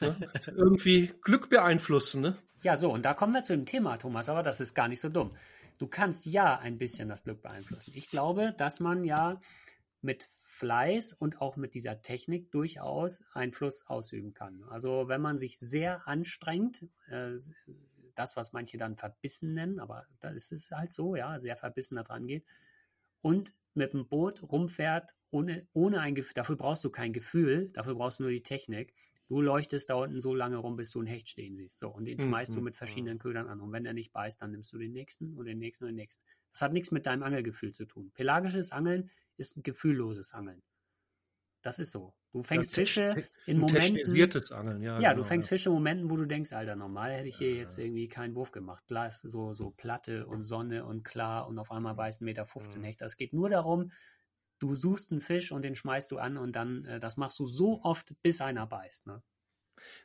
Speaker 4: ne? irgendwie Glück beeinflussen. Ne?
Speaker 3: Ja, so, und da kommen wir zu dem Thema, Thomas, aber das ist gar nicht so dumm. du kannst ja ein bisschen das Glück beeinflussen. Ich glaube, dass man ja mit Fleiß und auch mit dieser Technik durchaus Einfluss ausüben kann. Also wenn man sich sehr anstrengt, äh, das, was manche dann verbissen nennen, aber da ist es halt so, ja, sehr verbissen da dran geht, und mit dem Boot rumfährt, ohne, ohne ein Gefühl, dafür brauchst du kein Gefühl, dafür brauchst du nur die Technik. Du leuchtest da unten so lange rum, bis du ein Hecht stehen siehst. So, und den
Speaker 4: Mhm,
Speaker 3: schmeißt du
Speaker 4: mhm,
Speaker 3: mit verschiedenen Ködern an. Und wenn der nicht beißt, dann nimmst du den nächsten und den nächsten und den nächsten. Das hat nichts mit deinem Angelgefühl zu tun. Pelagisches Angeln ist ein gefühlloses Angeln. Das ist so. Du fängst
Speaker 4: Ja, te-
Speaker 3: Fische
Speaker 4: te-
Speaker 3: in Momenten.
Speaker 4: Angeln, ja.
Speaker 3: Ja,
Speaker 4: genau,
Speaker 3: du fängst
Speaker 4: ja.
Speaker 3: Fische in Momenten, wo du denkst, Alter, normal hätte ich hier jetzt irgendwie keinen Wurf gemacht. Glas, so, so Platte und Sonne und klar und auf einmal beißt 1,15 Meter
Speaker 2: Mhm.
Speaker 3: Hechter. Es geht nur darum, du suchst einen Fisch und den schmeißt du an und dann, äh, das machst du so oft, bis einer beißt. Ne?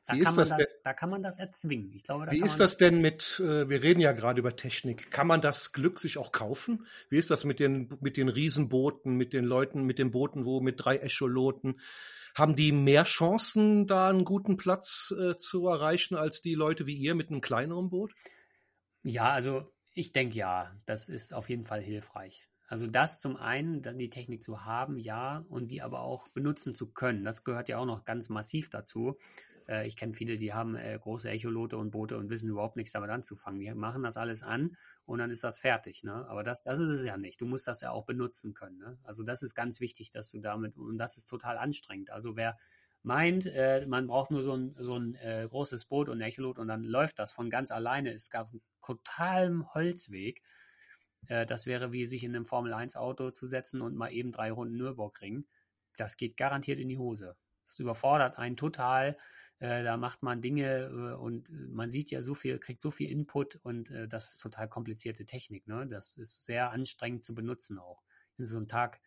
Speaker 3: Da,
Speaker 4: Wie
Speaker 3: kann
Speaker 4: ist
Speaker 3: man
Speaker 4: das
Speaker 3: das,
Speaker 4: denn-
Speaker 3: da kann man das erzwingen. Ich glaube,
Speaker 4: Wie ist das denn mit, äh, wir reden ja gerade über Technik, kann man das Glück sich auch kaufen? Wie ist das mit den, mit den Riesenbooten, mit den Leuten, mit den Booten, wo mit drei Echoloten? Haben die mehr Chancen, da einen guten Platz äh, zu erreichen, als die Leute wie ihr mit einem kleineren Boot?
Speaker 3: Ja, also ich denke ja, das ist auf jeden Fall hilfreich. Also das zum einen, dann die Technik zu haben, ja, und die aber auch benutzen zu können. Das gehört ja auch noch ganz massiv dazu. Äh, ich kenne viele, die haben äh, große Echolote und Boote und wissen überhaupt nichts damit anzufangen. Die machen das alles an und dann ist das fertig. Ne? Aber das, das ist es ja nicht. Du musst das ja auch benutzen können. Ne? Also das ist ganz wichtig, dass du damit, und das ist total anstrengend. Also wer meint, äh, man braucht nur so ein, so ein äh, großes Boot und Echolot und dann läuft das von ganz alleine. Es gab einen totalen Holzweg. Äh, das wäre wie sich in einem Formel-1-Auto zu setzen und mal eben drei Runden Nürburgring. Das geht garantiert in die Hose. Das überfordert einen total. Äh, da macht man Dinge äh, und man sieht ja so viel, kriegt so viel Input und äh, das ist total komplizierte Technik. Ne? Das ist sehr anstrengend zu benutzen auch. In so einem Tag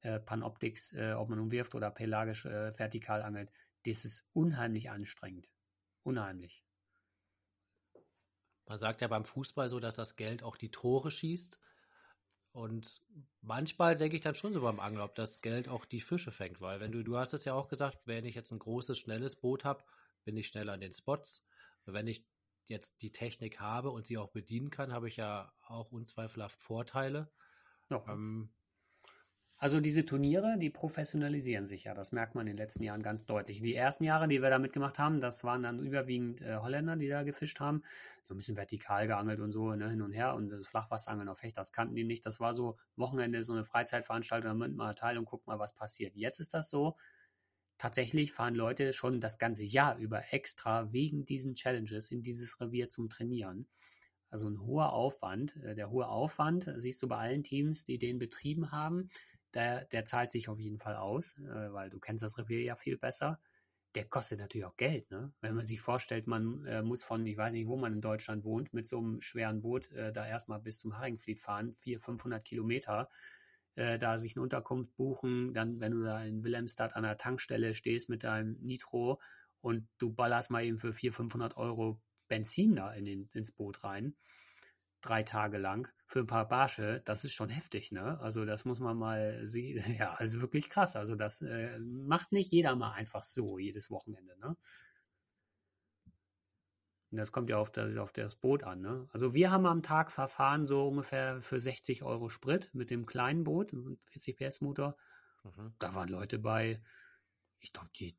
Speaker 3: äh, Panoptics, äh, ob man nun wirft oder pelagisch äh, vertikal angelt, das ist unheimlich anstrengend. Unheimlich.
Speaker 2: Man sagt ja beim Fußball so, dass das Geld auch die Tore schießt. Und manchmal denke ich dann schon so beim Angeln, ob das Geld auch die Fische fängt, weil wenn du, du hast es ja auch gesagt, wenn ich jetzt ein großes, schnelles Boot habe, bin ich schneller an den Spots. Wenn ich jetzt die Technik habe und sie auch bedienen kann, habe ich ja auch unzweifelhaft Vorteile.
Speaker 3: Ja.
Speaker 2: Ähm,
Speaker 3: Also diese Turniere, die professionalisieren sich ja. Das merkt man in den letzten Jahren ganz deutlich. Die ersten Jahre, die wir da mitgemacht haben, das waren dann überwiegend äh, Holländer, die da gefischt haben. So ein bisschen vertikal geangelt und so, ne, hin und her. Und das Flachwasserangeln auf Hecht, das kannten die nicht. Das war so Wochenende, so eine Freizeitveranstaltung, da nimmt mal teil und guckt mal, was passiert. Jetzt ist das so, tatsächlich fahren Leute schon das ganze Jahr über extra wegen diesen Challenges in dieses Revier zum Trainieren. Also ein hoher Aufwand. Äh, Der hohe Aufwand, siehst du bei allen Teams, die den betrieben haben, der, der zahlt sich auf jeden Fall aus, äh, weil du kennst das Revier ja viel besser. Der kostet natürlich auch Geld, ne? Wenn man sich vorstellt, man äh, muss von, ich weiß nicht, wo man in Deutschland wohnt, mit so einem schweren Boot äh, da erstmal bis zum Haringfleet fahren, 400, 500 Kilometer, äh, da sich eine Unterkunft buchen, dann, wenn du da in Wilhelmstadt an der Tankstelle stehst mit deinem Nitro und du ballerst mal eben für 400, 500 Euro Benzin da in den, ins Boot rein, drei Tage lang für ein paar Barsche, das ist schon heftig, ne? Also das muss man mal, sie- ja, also wirklich krass. Also das äh, macht nicht jeder mal einfach so jedes Wochenende, ne? Und das kommt ja auf das, auf das Boot an, ne? Also wir haben am Tag verfahren so ungefähr für 60 Euro Sprit mit dem kleinen Boot, mit 40 PS Motor.
Speaker 2: mhm.
Speaker 3: Da waren Leute bei, ich glaube, die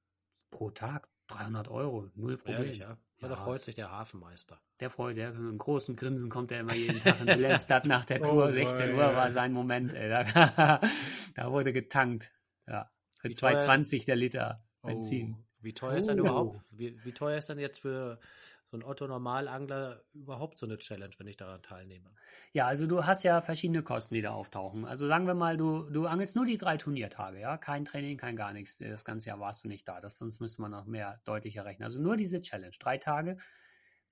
Speaker 3: pro Tag 300 Euro, null Problem.
Speaker 2: Ehrlich, ja. ja. Da freut sich der Hafenmeister.
Speaker 3: Der freut, der mit einem großen Grinsen kommt er immer jeden Tag in Wilhelmstadt nach der
Speaker 4: Oh
Speaker 3: Tour.
Speaker 4: wei,
Speaker 3: 16 Uhr war sein Moment. Ey. Da, da wurde getankt. Ja. Für
Speaker 2: Wie teuer-
Speaker 3: 2,20 der Liter Benzin.
Speaker 2: Oh, wie teuer ist denn
Speaker 3: Oh.
Speaker 2: überhaupt, wie, wie teuer ist denn jetzt für so einen Otto-Normalangler überhaupt so eine Challenge, wenn ich daran teilnehme?
Speaker 3: Ja, also du hast ja verschiedene Kosten, die da auftauchen. Also sagen wir mal, du, du angelst nur die drei Turniertage, ja? Kein Training, kein gar nichts. Das ganze Jahr warst du nicht da. Das, sonst müsste man noch mehr deutlicher rechnen. Also nur diese Challenge. Drei Tage.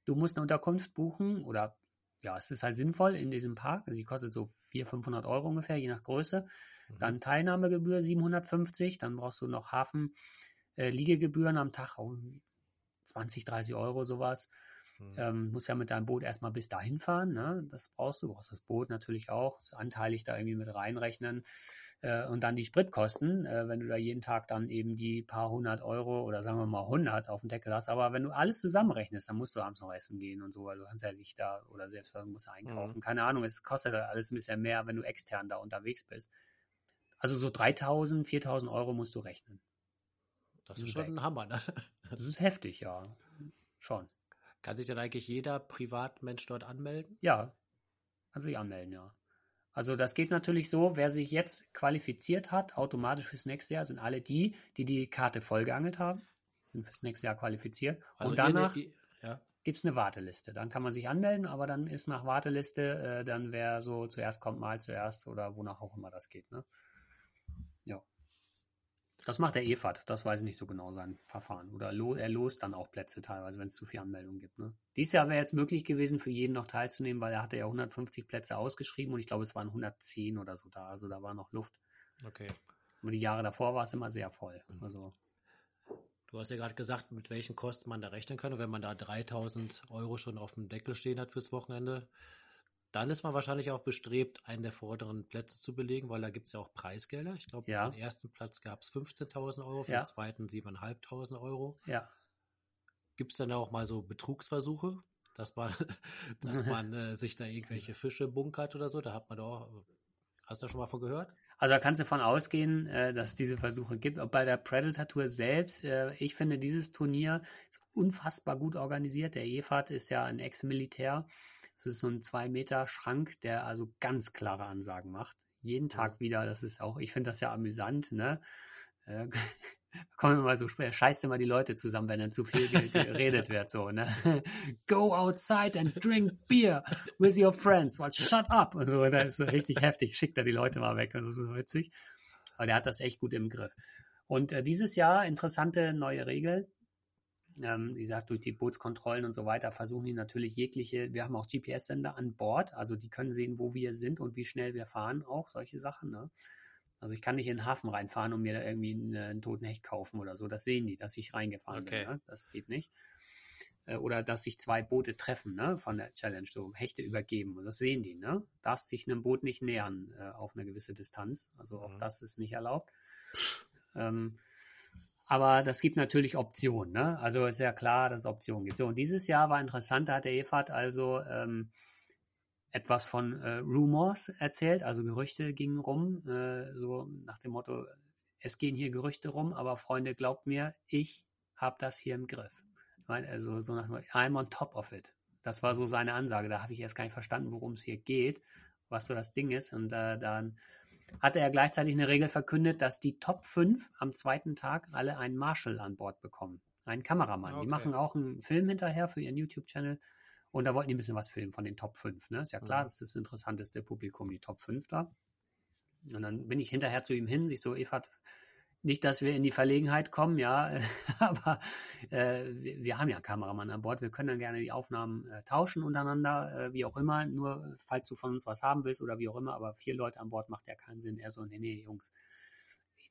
Speaker 3: Du musst eine Unterkunft buchen oder ja, es ist halt sinnvoll in diesem Park. Also die kostet so 400, 500 Euro ungefähr, je nach Größe.
Speaker 2: Mhm.
Speaker 3: Dann Teilnahmegebühr 750. Dann brauchst du noch Hafen, äh, Liegegebühren am Tag, oh, 20, 30 Euro sowas. Mhm. Ähm, musst ja mit deinem Boot erstmal bis dahin fahren, ne? Das brauchst du. Du brauchst das Boot natürlich auch, das anteilig da irgendwie mit reinrechnen. Äh, und dann die Spritkosten, äh, wenn du da jeden Tag dann eben die paar hundert Euro oder sagen wir mal hundert auf dem Deckel hast. Aber wenn du alles zusammenrechnest, dann musst du abends noch essen gehen und so, weil du kannst ja sich da oder selbst musst einkaufen. Mhm. Keine Ahnung, es kostet halt alles ein bisschen mehr, wenn du extern da unterwegs bist. Also so 3000, 4000 Euro musst du rechnen.
Speaker 2: Das ist schon ein Hammer, ne?
Speaker 3: Das ist heftig, ja. Schon.
Speaker 2: Kann sich dann eigentlich jeder Privatmensch dort anmelden?
Speaker 3: Ja, kann sich anmelden, ja. Also das geht natürlich so, wer sich jetzt qualifiziert hat, automatisch fürs nächste Jahr, sind alle die, die die Karte vollgeangelt haben, sind fürs nächste Jahr qualifiziert. Also und danach ja. gibt es eine Warteliste. Dann kann man sich anmelden, aber dann ist nach Warteliste, äh, dann wer so zuerst kommt, mal zuerst oder wonach auch immer das geht. Ne? Das macht der EFAT, das weiß ich nicht so genau sein Verfahren. Oder lo er lost dann auch Plätze teilweise, wenn es zu viele Anmeldungen gibt. Ne? Dieses Jahr wäre jetzt möglich gewesen, für jeden noch teilzunehmen, weil er hatte ja 150 Plätze ausgeschrieben und ich glaube, es waren 110 oder so da. Also da war noch Luft.
Speaker 2: Okay.
Speaker 3: Und die Jahre davor war es immer sehr voll. Mhm. Also.
Speaker 2: Du hast ja gerade gesagt, mit welchen Kosten man da rechnen kann. Und wenn man da 3000 Euro schon auf dem Deckel stehen hat fürs Wochenende, dann ist man wahrscheinlich auch bestrebt, einen der vorderen Plätze zu belegen, weil da gibt es ja auch Preisgelder. Ich glaube, ja. für den ersten Platz gab es 15.000 Euro, für ja. den zweiten 7.500 Euro.
Speaker 3: Ja.
Speaker 2: Gibt es dann auch mal so Betrugsversuche, dass man, dass man äh, sich da irgendwelche Fische bunkert oder so? Da hat man doch, hast du da schon mal von gehört?
Speaker 3: Also da kannst du davon ausgehen, äh, dass es diese Versuche gibt. Auch bei der Predator Tour selbst, äh, ich finde dieses Turnier ist unfassbar gut organisiert. Der EFAT ist ja ein Ex-Militär es ist so ein zwei Meter Schrank, der also ganz klare Ansagen macht. Jeden Tag wieder. Das ist auch, ich finde das ja amüsant, ne? Äh, kommen immer so, scheißt immer die Leute zusammen, wenn dann zu viel geredet wird, so, ne? Go outside and drink beer with your friends. Well, shut up. Und so, das ist so richtig heftig. Schickt er die Leute mal weg. Das ist so witzig. Aber der hat das echt gut im Griff. Und äh, dieses Jahr interessante neue Regel ähm, wie gesagt, durch die Bootskontrollen und so weiter versuchen die natürlich jegliche, wir haben auch GPS-Sender an Bord, also die können sehen, wo wir sind und wie schnell wir fahren, auch solche Sachen. Ne? Also ich kann nicht in den Hafen reinfahren und mir da irgendwie einen, einen, toten Hecht kaufen oder so. Das sehen die, dass ich reingefahren okay. bin. Ne? Das geht nicht. Äh, oder dass sich zwei Boote treffen ne? von der Challenge, so Hechte übergeben. Und das sehen die. Ne? Darfst sich einem Boot nicht nähern äh, auf eine gewisse Distanz. Also auch mhm. das ist nicht erlaubt. Ähm, aber das gibt natürlich Optionen. Ne? Also ist ja klar, dass es Optionen gibt. So, und dieses Jahr war interessant, da hat der EFAT also ähm, etwas von äh, Rumors erzählt, also Gerüchte gingen rum, äh, so nach dem Motto, es gehen hier Gerüchte rum, aber Freunde, glaubt mir, ich habe das hier im Griff. Also so nach dem Motto, I'm on top of it. Das war so seine Ansage. Da habe ich erst gar nicht verstanden, worum es hier geht, was so das Ding ist. Und äh, dann hatte er gleichzeitig eine Regel verkündet, dass die Top 5 am zweiten Tag alle einen Marshall an Bord bekommen. Einen Kameramann. Okay. Die machen auch einen Film hinterher für ihren YouTube-Channel. Und da wollten die ein bisschen was filmen von den Top 5. Ne? Ist ja klar, mhm. das ist das interessanteste Publikum, die Top 5 da. Und dann bin ich hinterher zu ihm hin. Ich so, Eva, nicht, dass wir in die Verlegenheit kommen, ja, aber äh, wir, wir, haben ja Kameramann an Bord. Wir können dann gerne die Aufnahmen äh, tauschen untereinander, äh, wie auch immer. Nur falls du von uns was haben willst oder wie auch immer, aber vier Leute an Bord macht ja keinen Sinn. Er so, nee, nee, Jungs,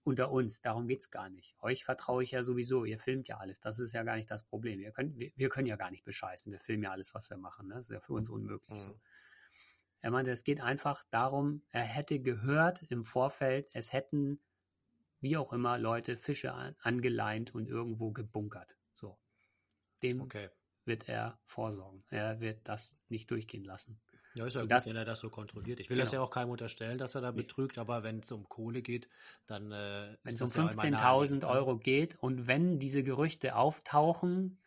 Speaker 3: unter uns, darum geht's gar nicht. Euch vertraue ich ja sowieso, ihr filmt ja alles. Das ist ja gar nicht das Problem. Wir können, wir, wir können ja gar nicht bescheißen. Wir filmen ja alles, was wir machen. Ne? Das ist ja für uns unmöglich mhm. so. Er meinte, es geht einfach darum, er hätte gehört im Vorfeld, es hätten wie auch immer, Leute Fische an, angeleint und irgendwo gebunkert. So. Dem okay. wird er vorsorgen. Er wird das nicht durchgehen lassen.
Speaker 2: Ja, ist ja gut, das, wenn er das so kontrolliert. Ich will genau. das ja auch keinem unterstellen, dass er da betrügt, aber wenn es um Kohle geht, dann äh,
Speaker 3: Wenn es um 15.000 ja Euro geht und wenn diese Gerüchte auftauchen,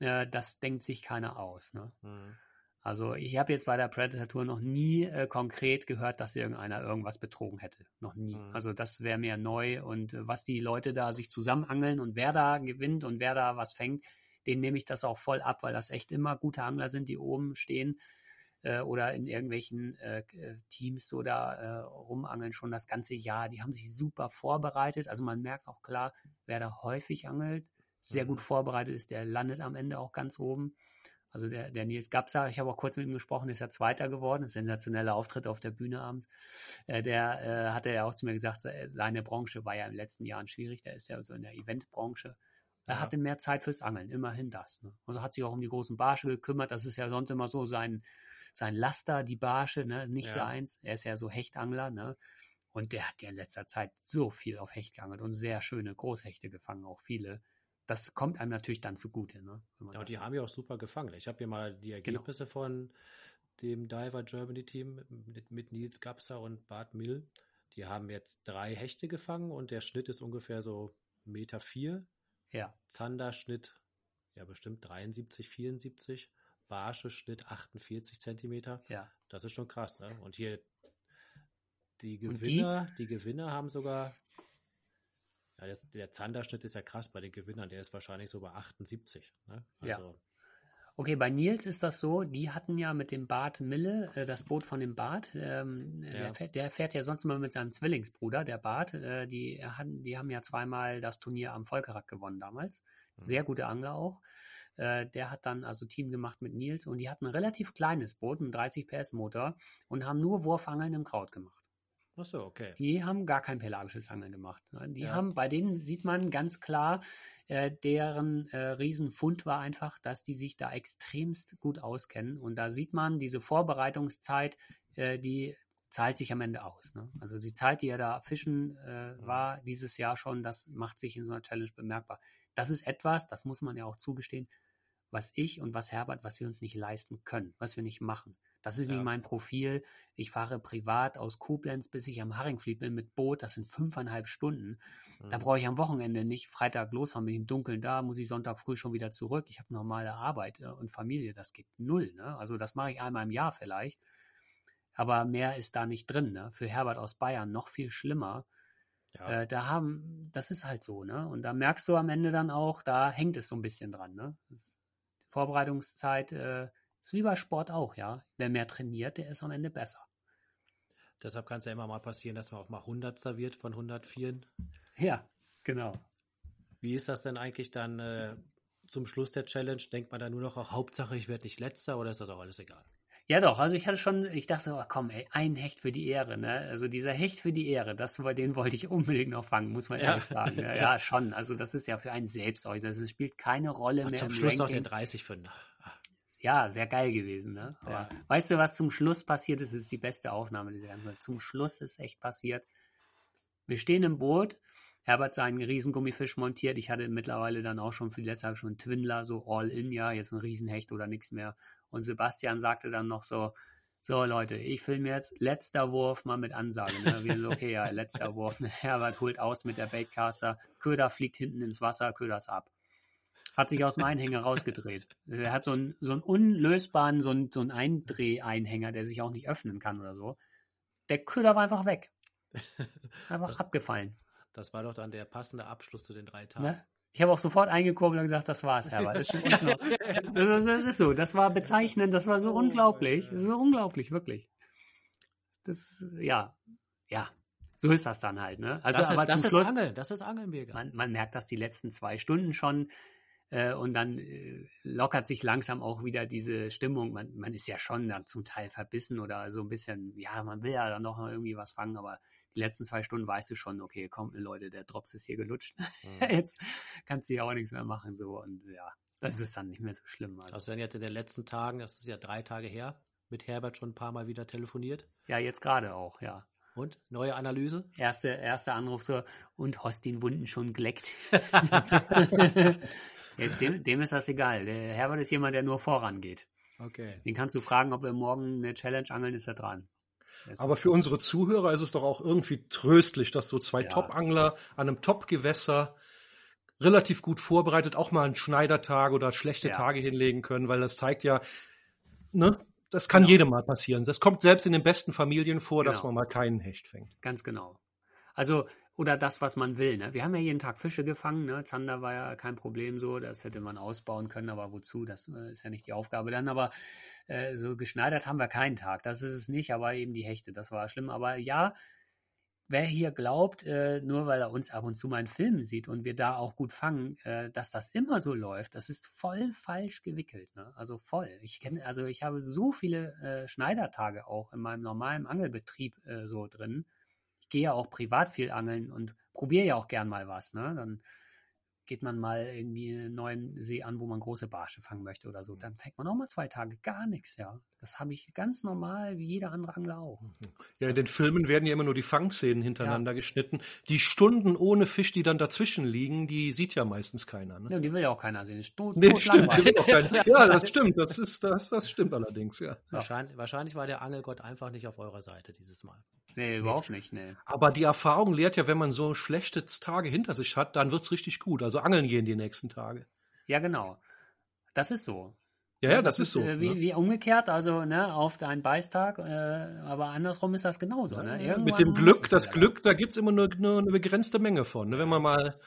Speaker 3: äh, das denkt sich keiner aus. Ne? Mhm. Also ich habe jetzt bei der Predator Tour noch nie äh, konkret gehört, dass irgendeiner irgendwas betrogen hätte. Noch nie. Mhm. Also das wäre mir neu. Und äh, was die Leute da sich zusammenangeln und wer da gewinnt und wer da was fängt, den nehme ich das auch voll ab, weil das echt immer gute Angler sind, die oben stehen äh, oder in irgendwelchen äh, äh, Teams so da äh, rumangeln schon das ganze Jahr. Die haben sich super vorbereitet. Also man merkt auch klar, wer da häufig angelt, sehr mhm. gut vorbereitet ist, der landet am Ende auch ganz oben. Also der, der Nils Gapsa, ich habe auch kurz mit ihm gesprochen, ist ja Zweiter geworden, sensationeller Auftritt auf der Bühne abends. Äh, der äh, hatte ja auch zu mir gesagt, seine Branche war ja in den letzten Jahren schwierig, der ist ja so in der Eventbranche. Er
Speaker 2: Ja.
Speaker 3: hatte mehr Zeit fürs Angeln, immerhin das. Ne? Also hat sich auch um die großen Barsche gekümmert. Das ist ja sonst immer so sein, sein Laster, die Barsche, ne? nicht
Speaker 2: Ja.
Speaker 3: seins. Er ist ja so Hechtangler, ne? Und der hat ja in letzter Zeit so viel auf Hecht geangelt und sehr schöne Großhechte gefangen, auch viele. Das kommt einem natürlich dann zugute, ne?
Speaker 2: Ja, und die haben ja auch super gefangen. Ich habe hier mal die Ergebnisse von dem Diver Germany Team mit, mit Nils Gapser und Bart Mill. Die haben jetzt drei Hechte gefangen und der Schnitt ist ungefähr so Meter vier.
Speaker 3: ja,
Speaker 2: Zander Schnitt, ja bestimmt 73, 74. Barsche Schnitt 48 Zentimeter.
Speaker 3: ja.
Speaker 2: Das ist schon krass, ne? Und hier die
Speaker 3: Und die?
Speaker 2: Gewinner, die, Gewinner haben sogar, ja, das, der Zanderschnitt ist ja krass bei den Gewinnern, der ist wahrscheinlich so bei 78. Ne?
Speaker 3: Ja.
Speaker 2: Also,
Speaker 3: Okay, bei Nils ist das so, die hatten ja mit dem Bart Mille, äh, das Boot von dem Bart, ähm,
Speaker 2: Ja.
Speaker 3: der, fährt, der fährt ja sonst immer mit seinem Zwillingsbruder, der Bart, äh, die, hatten, die haben ja zweimal das Turnier am Volkerack gewonnen damals.
Speaker 2: Mhm.
Speaker 3: Sehr gute Angler auch. Äh, der hat dann also Team gemacht mit Nils und die hatten ein relativ kleines Boot, einen 30 PS Motor und haben nur Wurfangeln im Kraut gemacht.
Speaker 2: Ach so, okay.
Speaker 3: Die haben gar kein pelagisches Angeln gemacht. ne? Die
Speaker 2: Ja.
Speaker 3: haben, bei denen sieht man ganz klar, äh, deren äh, Riesenfund war einfach, dass die sich da extremst gut auskennen. Und da sieht man, diese Vorbereitungszeit, äh, die zahlt sich am Ende aus. Ne? Also die Zeit, die er da fischen äh,
Speaker 2: Mhm.
Speaker 3: war dieses Jahr schon, das macht sich in so einer Challenge bemerkbar. Das ist etwas, das muss man ja auch zugestehen, was ich und was Herbert, was wir uns nicht leisten können, was wir nicht machen. Das ist
Speaker 2: Ja.
Speaker 3: nicht mein Profil. Ich fahre privat aus Koblenz, bis ich am Haringfleet bin mit Boot. Das sind fünfeinhalb Stunden. Da
Speaker 2: Mhm.
Speaker 3: brauche ich am Wochenende nicht Freitag losfahren, bin ich im Dunkeln da, muss ich Sonntag früh schon wieder zurück. Ich habe normale Arbeit äh, und Familie. Das geht null. Ne? Also das mache ich einmal im Jahr vielleicht. Aber mehr ist da nicht drin. Ne? Für Herbert aus Bayern noch viel schlimmer.
Speaker 2: Ja.
Speaker 3: Äh, da haben, das ist halt so, ne? Und da merkst du am Ende dann auch, da hängt es so ein bisschen dran, ne? Vorbereitungszeit äh, ist wie bei Sport auch, ja. Wer mehr trainiert, der ist am Ende besser.
Speaker 2: Deshalb kann es ja immer mal passieren, dass man auch mal 100 wird von 104.
Speaker 3: Ja, genau.
Speaker 2: Wie ist das denn eigentlich dann äh, zum Schluss der Challenge? Denkt man da nur noch, auch Hauptsache ich werde nicht letzter oder ist das auch alles egal?
Speaker 3: Ja, doch. Also ich hatte schon, ich dachte so, oh, komm, ey, ein Hecht für die Ehre, ne? Also dieser Hecht für die Ehre, das, den wollte ich unbedingt noch fangen, muss man
Speaker 2: Ja.
Speaker 3: ehrlich sagen. Ja, ja, schon. Also das ist ja für einen selbst. Also es spielt keine Rolle
Speaker 2: Ach,
Speaker 3: mehr
Speaker 2: zum Schluss noch
Speaker 3: Ranking.
Speaker 2: den 30 Fünder.
Speaker 3: Ja, wäre geil gewesen, ne? Aber
Speaker 2: Ja.
Speaker 3: weißt du, was zum Schluss passiert ist? ist die beste Aufnahme dieser ganzen Zeit. Zum Schluss ist echt passiert. Wir stehen im Boot. Herbert seinen Riesengummifisch montiert. Ich hatte mittlerweile dann auch schon für die letzte Zeit schon einen Twindler, so all in, ja, jetzt ein Riesenhecht oder nichts mehr. Und Sebastian sagte dann noch so, so Leute, ich filme jetzt letzter Wurf mal mit Ansage. Ne? Wir so, okay, ja, letzter Wurf. Herbert holt aus mit der Baitcaster. Köder fliegt hinten ins Wasser, Köders ab hat sich aus dem Einhänger rausgedreht. Er hat so einen, so einen unlösbaren, so einen, so einen Eindreh-Einhänger, der sich auch nicht öffnen kann oder so. Der Köder war einfach weg. Einfach abgefallen.
Speaker 2: Das war doch dann der passende Abschluss zu den drei Tagen.
Speaker 3: Ne? Ich habe auch sofort eingekurbelt und gesagt, das war's, Herbert. Das ist, das, ist, das ist so. Das war bezeichnend, das war so
Speaker 2: Oh
Speaker 3: unglaublich. Das ist so unglaublich, wirklich. Das, ja, ja. So ist das dann halt, ne? Also,
Speaker 2: das ist,
Speaker 3: aber
Speaker 2: das
Speaker 3: zum
Speaker 2: ist
Speaker 3: Schluss,
Speaker 2: Angeln, das ist Angeln, Birger.
Speaker 3: man, man merkt das die letzten zwei Stunden schon. Äh, und dann äh, lockert sich langsam auch wieder diese Stimmung. Man, man ist ja schon dann zum Teil verbissen oder so ein bisschen, ja, man will ja dann noch irgendwie was fangen, aber die letzten zwei Stunden weißt du schon, okay, komm, Leute, der Drops ist hier gelutscht.
Speaker 2: Mhm.
Speaker 3: Jetzt kannst du ja auch nichts mehr machen. So und ja, das ist dann nicht mehr so schlimm. Also,
Speaker 2: Hast du denn jetzt in den letzten Tagen, das ist ja drei Tage her, mit Herbert schon ein paar Mal wieder telefoniert?
Speaker 3: ja, jetzt gerade auch, ja.
Speaker 2: Und? Neue Analyse?
Speaker 3: Erste, erster Anruf so, und hast den Wunden schon geleckt. dem, dem ist das egal. Der Herbert ist jemand, der nur vorangeht.
Speaker 2: Okay.
Speaker 3: Den kannst du fragen, ob wir morgen eine Challenge angeln, ist er dran. Ist
Speaker 4: Aber für unsere Zuhörer ist es doch auch irgendwie tröstlich, dass so zwei
Speaker 3: Ja.
Speaker 4: Top-Angler an einem Top-Gewässer relativ gut vorbereitet auch mal einen Schneidertag oder schlechte
Speaker 3: Ja.
Speaker 4: Tage hinlegen können, weil das zeigt ja, ne, das kann
Speaker 3: Genau.
Speaker 4: jedem mal passieren. Das kommt selbst in den besten Familien vor, dass
Speaker 3: Genau.
Speaker 4: man mal keinen Hecht fängt.
Speaker 3: Ganz genau. Also, oder das, was man will. Ne? Wir haben ja jeden Tag Fische gefangen. Ne? Zander war ja kein Problem so. Das hätte man ausbauen können, aber wozu? Das äh, ist ja nicht die Aufgabe dann. Aber äh, so geschneidert haben wir keinen Tag. Das ist es nicht, aber eben die Hechte. Das war schlimm. Aber ja, wer hier glaubt, äh, nur weil er uns ab und zu mal in Filmen sieht und wir da auch gut fangen, äh, dass das immer so läuft, das ist voll falsch gewickelt. Ne? Also voll. Ich kenne, also ich habe so viele äh, Schneidertage auch in meinem normalen Angelbetrieb äh, so drin. Ich gehe ja auch privat viel angeln und probiere ja auch gern mal was. Ne? Dann geht man mal irgendwie einen neuen See an, wo man große Barsche fangen möchte oder so. Dann fängt man auch mal zwei Tage gar nichts, ja. Das habe ich ganz normal, wie jeder andere Angler auch.
Speaker 4: Ja, in den Filmen werden ja immer nur die Fangszenen hintereinander ja. geschnitten. Die Stunden ohne Fisch, die dann dazwischen liegen, die sieht ja meistens keiner. Ne?
Speaker 3: Ja, die will ja auch keiner sehen. Tot,
Speaker 4: nee, stimmt, ja, das stimmt. Das ist, das, das stimmt allerdings, ja.
Speaker 2: Wahrscheinlich, wahrscheinlich war der Angelgott einfach nicht auf eurer Seite dieses Mal.
Speaker 3: Nee, überhaupt nicht, nee.
Speaker 4: Aber die Erfahrung lehrt ja, wenn man so schlechte Tage hinter sich hat, dann wird's richtig gut. Also angeln gehen die nächsten Tage.
Speaker 3: Ja, genau. Das ist so.
Speaker 4: Ja, ja, das, das ist, so.
Speaker 3: Äh, wie,
Speaker 4: ne?
Speaker 3: wie, umgekehrt, also ne, auf deinen Beißtag, äh, aber andersrum ist das genauso. Ne?
Speaker 4: Mit dem Glück, das Glück, da gibt's immer nur, nur eine begrenzte Menge von. Ne? Wenn man mal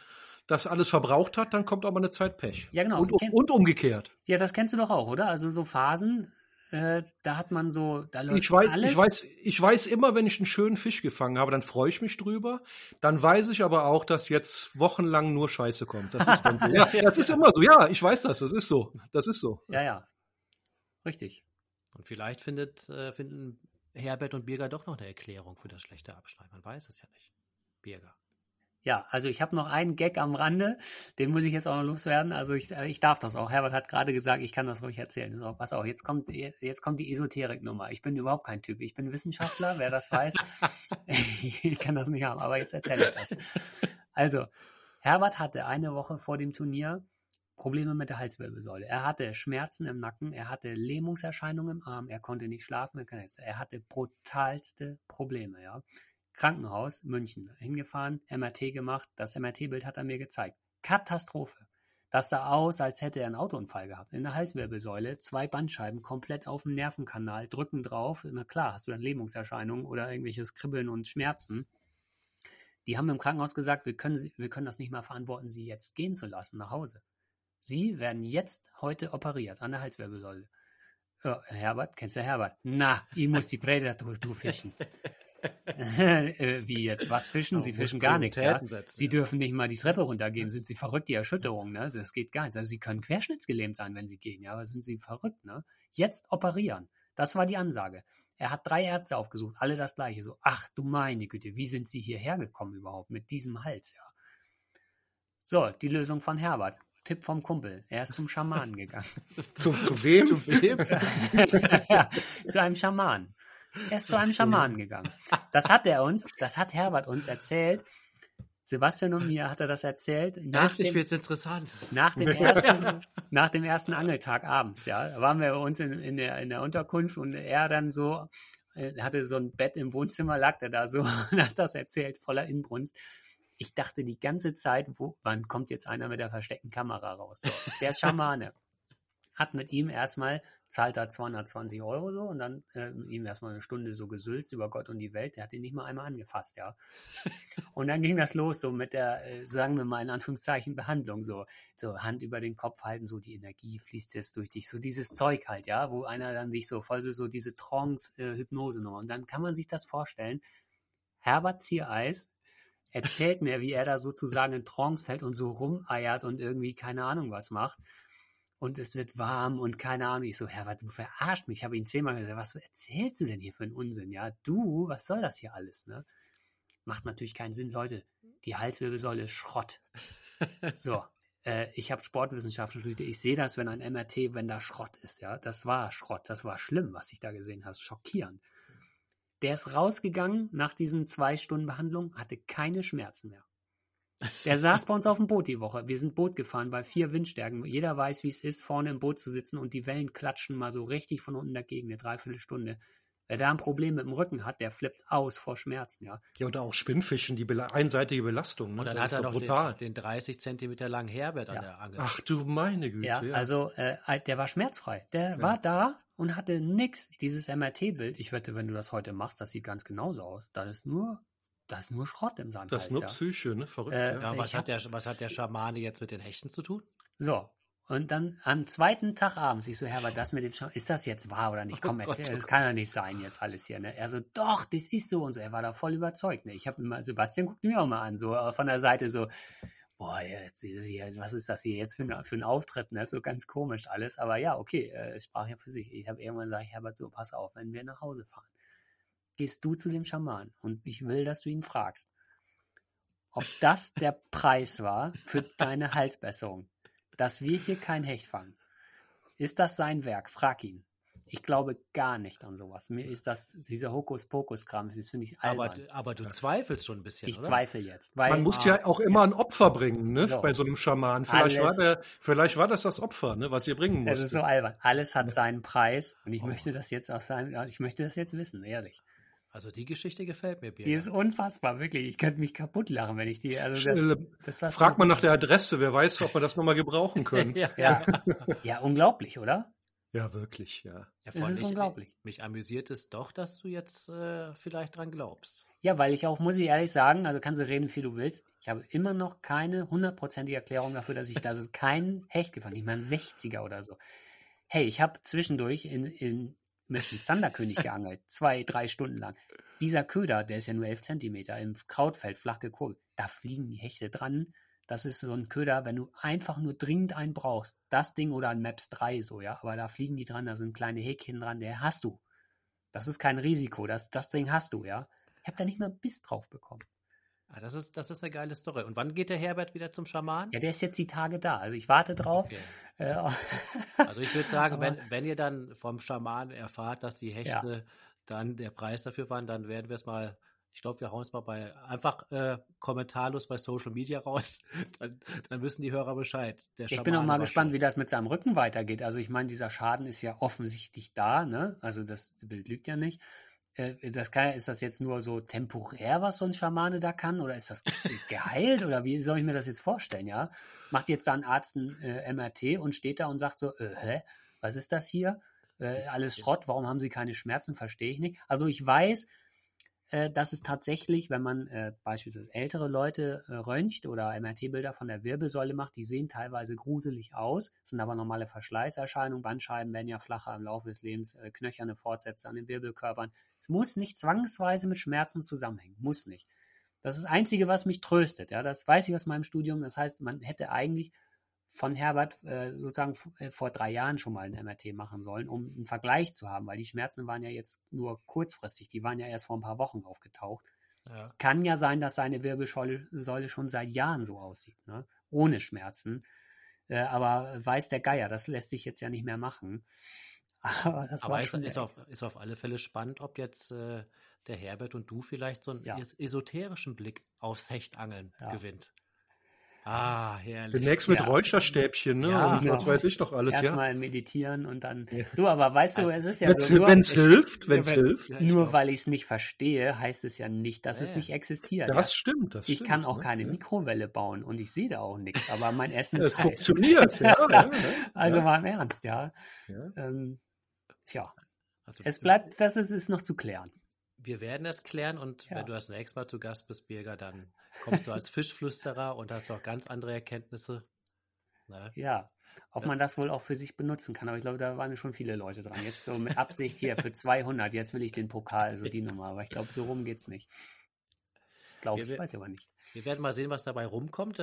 Speaker 4: das alles verbraucht hat, dann kommt aber eine Zeit Pech.
Speaker 3: Ja, genau.
Speaker 4: Und, und umgekehrt.
Speaker 3: Ja, das kennst du doch auch, oder? Also so Phasen, äh, da hat man so, da
Speaker 4: läuft ich weiß, alles. Ich weiß, ich weiß immer, wenn ich einen schönen Fisch gefangen habe, dann freue ich mich drüber. Dann weiß ich aber auch, dass jetzt wochenlang nur Scheiße kommt. Das ist dann so. ja, das ist immer so. Ja, ich weiß das. Das ist so. Das ist so.
Speaker 3: Ja, ja. Richtig.
Speaker 2: Und vielleicht findet, äh, finden Herbert und Birger doch noch eine Erklärung für das schlechte Abschneiden. Man weiß es ja nicht. Birger.
Speaker 3: Ja, also ich habe noch einen Gag am Rande, den muss ich jetzt auch noch loswerden. Also ich, äh, ich darf das auch. Herbert hat gerade gesagt, ich kann das ruhig erzählen. So, pass auf, jetzt kommt, jetzt kommt die Esoterik-Nummer. Ich bin überhaupt kein Typ. Ich bin Wissenschaftler, wer das weiß. ich kann das nicht haben, aber jetzt erzähle ich das. Also, Herbert hatte eine Woche vor dem Turnier Probleme mit der Halswirbelsäule. Er hatte Schmerzen im Nacken, er hatte Lähmungserscheinungen im Arm, er konnte nicht schlafen, er hatte brutalste Probleme, ja. Krankenhaus München hingefahren, MRT gemacht. Das MRT-Bild hat er mir gezeigt. Katastrophe. Das sah aus, als hätte er einen Autounfall gehabt. In der Halswirbelsäule, zwei Bandscheiben komplett auf dem Nervenkanal, drücken drauf. Na klar, hast du dann Lähmungserscheinungen oder irgendwelches Kribbeln und Schmerzen. Die haben im Krankenhaus gesagt, wir können, wir können das nicht mal verantworten, sie jetzt gehen zu lassen nach Hause. Sie werden jetzt heute operiert an der Halswirbelsäule. Ja, Herbert, kennst du Herbert? Na, ich muss die Predator fischen. Äh, wie jetzt? Was fischen? Sie fischen gar nichts. Ja? Sie dürfen nicht mal die Treppe runtergehen. Sind sie verrückt, die Erschütterung? Ne? Das geht gar nicht. Also sie können querschnittsgelähmt sein, wenn sie gehen. Ja, aber sind sie verrückt? Ne? Jetzt operieren. Das war die Ansage. Er hat drei Ärzte aufgesucht, alle das gleiche. So, ach du meine Güte, wie sind sie hierher gekommen überhaupt mit diesem Hals? Ja. So, die Lösung von Herbert. Tipp vom Kumpel. Er ist zum Schamanen gegangen.
Speaker 4: zu, zu wem? Zu wem?
Speaker 3: zu einem Schaman. Er ist zu einem Schamanen gegangen. Das hat er uns, das hat Herbert uns erzählt. Sebastian und mir hat er das erzählt.
Speaker 2: Nach dem, wird's interessant.
Speaker 3: Nach dem ersten, nach dem ersten Angeltag abends, ja. Da waren wir bei uns in, in, der, in der Unterkunft und er dann so, äh, hatte so ein Bett im Wohnzimmer, lag er da so und hat das erzählt, voller Inbrunst. Ich dachte die ganze Zeit, wo, wann kommt jetzt einer mit der versteckten Kamera raus? So, der Schamane hat mit ihm erstmal zahlt da 220 Euro so und dann äh, ihm erstmal eine Stunde so gesülzt über Gott und die Welt. Der hat ihn nicht mal einmal angefasst, ja. und dann ging das los so mit der, äh, sagen wir mal in Anführungszeichen, Behandlung so. So Hand über den Kopf halten, so die Energie fließt jetzt durch dich. So dieses Zeug halt, ja, wo einer dann sich so voll so, so diese Trance-Hypnose-Nummer. und dann kann man sich das vorstellen. Herbert Ziereis erzählt mir, wie er da sozusagen in Trance fällt und so rumeiert und irgendwie keine Ahnung was macht und es wird warm und keine Ahnung. Ich so, Herbert, du verarscht mich. Ich habe ihn zehnmal gesagt, was erzählst du denn hier für einen Unsinn? Ja, du, was soll das hier alles? Ne? Macht natürlich keinen Sinn, Leute. Die Halswirbelsäule ist Schrott. So, äh, ich habe Sportwissenschaften studiert. Ich sehe das, wenn ein MRT, wenn da Schrott ist. Ja, das war Schrott. Das war schlimm, was ich da gesehen habe. Schockierend. Der ist rausgegangen nach diesen zwei Stunden Behandlung, hatte keine Schmerzen mehr. Der saß bei uns auf dem Boot die Woche. Wir sind Boot gefahren bei vier Windstärken. Jeder weiß, wie es ist, vorne im Boot zu sitzen und die Wellen klatschen mal so richtig von unten dagegen, eine Dreiviertelstunde. Wer da ein Problem mit dem Rücken hat, der flippt aus vor Schmerzen, ja.
Speaker 4: Ja, oder auch Spinnfischen, die Bela einseitige Belastung.
Speaker 2: Ne? Und dann das hat er doch brutal. Den, den 30 Zentimeter langen Herbert ja. an der Angel.
Speaker 4: Ach du meine Güte.
Speaker 3: Ja, ja. also äh, der war schmerzfrei. Der ja. war da und hatte nix. Dieses MRT-Bild, ich wette, wenn du das heute machst, das sieht ganz genauso aus. Da ist nur das ist nur Schrott im Sand.
Speaker 4: Das ist nur ja. Psyche, ne? Verrückt.
Speaker 2: Äh, ja, was, hat der, was hat der Schamane jetzt mit den Hechten zu tun?
Speaker 3: So. Und dann am zweiten Tag abends, ich so, Herbert, das mit dem Schamane, ist das jetzt wahr oder nicht? Komm, oh erzähl, Gott, oh das kann ja nicht sein jetzt alles hier, ne? Er so, doch, das ist so und so. Er war da voll überzeugt, ne? Ich habe immer, Sebastian guckte mir auch mal an, so von der Seite so, boah, jetzt, was ist das hier jetzt für, ein, für ein Auftritt, ne? So ganz komisch alles. Aber ja, okay, äh, es sprach ja für sich. Ich habe irgendwann gesagt, Herbert, so, pass auf, wenn wir nach Hause fahren gehst du zu dem Schaman und ich will, dass du ihn fragst, ob das der Preis war für deine Halsbesserung, dass wir hier kein Hecht fangen. Ist das sein Werk? Frag ihn. Ich glaube gar nicht an sowas. Mir ist das, dieser Hokuspokus-Kram, das finde ich
Speaker 2: Aber,
Speaker 3: albern.
Speaker 2: aber du zweifelst schon ein bisschen,
Speaker 3: ich
Speaker 2: oder?
Speaker 3: zweifle jetzt. Weil,
Speaker 4: Man muss ja auch immer ein Opfer bringen, ne?
Speaker 3: So.
Speaker 4: Bei so einem Schaman. Vielleicht war, der, vielleicht war das das Opfer, ne? Was ihr bringen
Speaker 3: Es ist
Speaker 4: musst.
Speaker 3: so albern. Alles hat seinen Preis und ich
Speaker 2: Oh.
Speaker 3: möchte das jetzt seinem, ja, ich möchte das jetzt wissen, ehrlich.
Speaker 2: Also die Geschichte gefällt mir, Birger.
Speaker 3: Die ist unfassbar, wirklich. Ich könnte mich kaputt lachen, wenn ich die, also das, das war
Speaker 4: Frag mal nach der Adresse, wer weiß, ob wir das nochmal gebrauchen können.
Speaker 2: ja,
Speaker 3: Ja, ja, unglaublich, oder?
Speaker 4: Ja, wirklich, ja.
Speaker 2: Ja,
Speaker 3: Es ist
Speaker 2: mich,
Speaker 3: unglaublich.
Speaker 2: Mich amüsiert es doch, dass du jetzt äh, vielleicht dran glaubst.
Speaker 3: Ja, weil ich auch, muss ich ehrlich sagen, also kannst du reden, wie du willst. Ich habe immer noch keine hundertprozentige Erklärung dafür, dass ich, es kein Hecht gefangen Ich meine, 60er oder so. Hey, ich habe zwischendurch in, in, mit einem Zanderkönig geangelt. Zwei, drei Stunden lang. Dieser Köder, der ist ja nur 11 Zentimeter im Krautfeld flach gekurbelt. Da fliegen die Hechte dran. Das ist so ein Köder, wenn du einfach nur dringend einen brauchst. Das Ding oder ein Maps 3 so, ja. Aber da fliegen die dran, da sind kleine Häkchen dran, der hast du. Das ist kein Risiko. Das, das Ding hast du, ja. Ich habe da nicht mal Biss drauf bekommen.
Speaker 2: Ah, das, ist, das ist eine geile Story. Und wann geht der Herbert wieder zum Schaman?
Speaker 3: Ja, der ist jetzt die Tage da. Also ich warte drauf.
Speaker 2: Okay.
Speaker 3: Äh,
Speaker 2: Also ich würde sagen, wenn, wenn ihr dann vom Schaman erfahrt, dass die Hechte dann der Preis dafür waren, dann werden wir es mal, ich glaube, wir hauen es mal bei einfach äh, kommentarlos bei Social Media raus. Dann, dann wissen die Hörer Bescheid. Der
Speaker 3: ich bin auch mal gespannt,
Speaker 2: schuld.
Speaker 3: wie das mit seinem Rücken weitergeht. Also ich meine, dieser Schaden ist ja offensichtlich da. Ne? Also das Bild lügt ja nicht. Äh, Das kann, ist das jetzt nur so temporär, was so ein Schamane da kann? Oder ist das geheilt? Oder wie soll ich mir das jetzt vorstellen? Ja, Macht jetzt da ein Arzt ein äh, MRT und steht da und sagt so, äh, hä, was ist das hier? Äh,
Speaker 2: ist-
Speaker 3: alles Schrott, warum haben Sie keine Schmerzen? Verstehe ich nicht. Also ich weiß, äh, dass es tatsächlich, wenn man äh, beispielsweise ältere Leute röntgt oder MRT-Bilder von der Wirbelsäule macht, die sehen teilweise gruselig aus, sind aber normale Verschleißerscheinungen. Bandscheiben werden ja flacher im Laufe des Lebens, knöcherne Fortsätze an den Wirbelkörpern. Es muss nicht zwangsweise mit Schmerzen zusammenhängen, muss nicht. Das ist das Einzige, was mich tröstet. Ja, das weiß ich aus meinem Studium. Das heißt, man hätte eigentlich von Herbert äh, sozusagen äh, vor drei Jahren schon mal ein MRT machen sollen, um einen Vergleich zu haben, weil die Schmerzen waren ja jetzt nur kurzfristig, die waren ja erst vor ein paar Wochen aufgetaucht.
Speaker 2: Ja.
Speaker 3: Es kann ja sein, dass seine Wirbelsäule Säule schon seit Jahren so aussieht, ne? ohne Schmerzen. Äh, aber weiß der Geier, das lässt sich jetzt ja nicht mehr machen. Aber das
Speaker 2: Aber
Speaker 3: war
Speaker 2: ist, ist, auf, ist auf alle Fälle spannend, ob jetzt äh, der Herbert und du vielleicht so einen
Speaker 3: Ja.
Speaker 2: es- esoterischen Blick aufs Hechtangeln
Speaker 3: Ja.
Speaker 2: gewinnt. Ah, herrlich.
Speaker 4: Demnächst mit
Speaker 3: Ja.
Speaker 4: Räucherstäbchen, ne?
Speaker 2: Ja,
Speaker 4: und was weiß ich doch alles, ja.
Speaker 3: erstmal meditieren und dann. Du, aber weißt du, es ist ja
Speaker 4: Wenn's,
Speaker 3: so. Nur,
Speaker 4: wenn's hilft, wenn's
Speaker 3: wenn-
Speaker 4: hilft.
Speaker 2: Ja, ich
Speaker 3: nur weil ich es nicht verstehe, heißt es ja nicht, dass
Speaker 2: Ja,
Speaker 3: es nicht existiert.
Speaker 4: Das
Speaker 3: ja.
Speaker 4: stimmt, das
Speaker 3: Ich
Speaker 4: stimmt.
Speaker 3: kann auch
Speaker 4: ne?
Speaker 3: keine. Mikrowelle bauen und ich sehe da auch nichts, aber mein Essen
Speaker 4: Es
Speaker 3: ist heiß.
Speaker 4: funktioniert, ja. ja, ja.
Speaker 3: Also
Speaker 4: ja.
Speaker 3: mal im Ernst, ja.
Speaker 4: Ja.
Speaker 3: Ähm, tja,
Speaker 2: Also,
Speaker 3: es bleibt, das ist, ist noch zu klären.
Speaker 2: Wir werden das klären und
Speaker 3: Ja.
Speaker 2: wenn du das nächste Mal zu Gast bist, Birger, dann kommst du als Fischflüsterer und hast auch ganz andere Erkenntnisse. Ne?
Speaker 3: Ja. Ob man das wohl auch für sich benutzen kann. Aber ich glaube, da waren schon viele Leute dran. Jetzt so mit Absicht hier für 200. Jetzt will ich den Pokal, so die Nummer. Aber ich glaube, so rum geht's nicht. Glaube ich, weiß ich aber nicht.
Speaker 2: Wir werden mal sehen, was dabei rumkommt.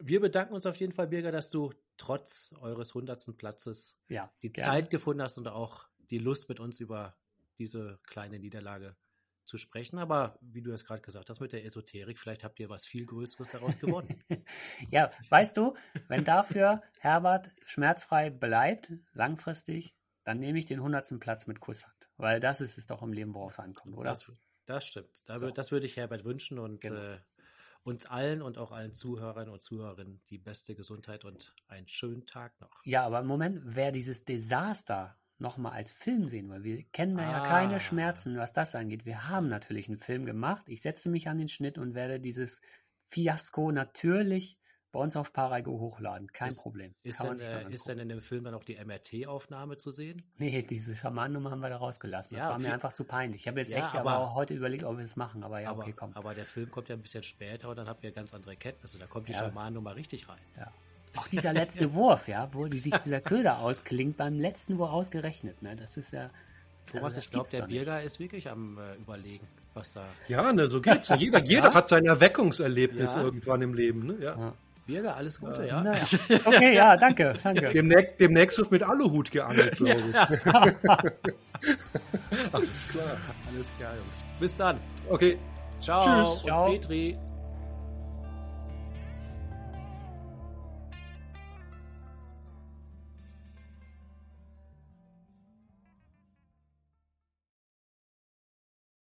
Speaker 2: Wir bedanken uns auf jeden Fall, Birger, dass du trotz eures hundertsten Platzes
Speaker 3: Ja.
Speaker 2: die
Speaker 3: gerne.
Speaker 2: Zeit gefunden hast und auch die Lust mit uns über diese kleine Niederlage zu sprechen. Aber wie du es gerade gesagt hast mit der Esoterik, vielleicht habt ihr was viel Größeres daraus gewonnen.
Speaker 3: Ja, weißt du, wenn dafür Herbert schmerzfrei bleibt, langfristig, dann nehme ich den hundertsten Platz mit Kusshand. Weil das ist es doch im Leben, worauf es ankommt, oder?
Speaker 2: Das, das stimmt. Da,
Speaker 3: So.
Speaker 2: wür- Das würde ich Herbert wünschen und
Speaker 3: Genau.
Speaker 2: äh, uns allen und auch allen Zuhörern und Zuhörerinnen die beste Gesundheit und einen schönen Tag noch.
Speaker 3: Ja, aber im Moment, wer dieses Desaster nochmal als Film sehen will, wir kennen da ja
Speaker 2: Ah.
Speaker 3: keine Schmerzen, was das angeht. Wir haben natürlich einen Film gemacht. Ich setze mich an den Schnitt und werde dieses Fiasko natürlich bei uns auf Paraigo hochladen. Kein
Speaker 2: Ist-
Speaker 3: Problem.
Speaker 2: Ist
Speaker 3: Kann
Speaker 2: denn, äh, ist denn in dem Film dann auch die MRT-Aufnahme zu sehen?
Speaker 3: Nee, diese Schamannummer haben wir da rausgelassen. Das
Speaker 2: Ja,
Speaker 3: war mir einfach zu peinlich. Ich habe jetzt
Speaker 2: Ja,
Speaker 3: echt
Speaker 2: aber-
Speaker 3: aber heute überlegt, ob wir es machen, aber ja,
Speaker 2: aber,
Speaker 3: okay, komm.
Speaker 2: aber der Film kommt ja ein bisschen später und dann habt ihr ganz andere Kenntnisse. Da kommt die
Speaker 3: Ja.
Speaker 2: Schamanennummer richtig rein.
Speaker 3: Auch dieser letzte Wurf, ja, wo die sich dieser Köder ausklingt, beim letzten Wurf ausgerechnet, ne? Das ist ja.
Speaker 2: Thomas,
Speaker 3: also
Speaker 2: ich glaube, der. Birger ist wirklich am äh, Überlegen, was da.
Speaker 4: Ja, ne, so geht's. Jeder, jeder
Speaker 2: Ja.
Speaker 4: hat sein Erweckungserlebnis
Speaker 2: Ja.
Speaker 4: irgendwann im Leben. Ne? Ja.
Speaker 3: Ja.
Speaker 2: Birger, alles Gute,
Speaker 4: Äh,
Speaker 2: ja?
Speaker 3: Naja. Okay, ja, danke, danke.
Speaker 4: Demnächst, demnächst wird mit Aluhut geangelt, glaube ich. Alles klar.
Speaker 2: Alles klar, Jungs. Bis dann.
Speaker 4: Okay,
Speaker 2: Ciao.
Speaker 4: Tschüss.
Speaker 2: Und
Speaker 3: Ciao.
Speaker 2: Petri.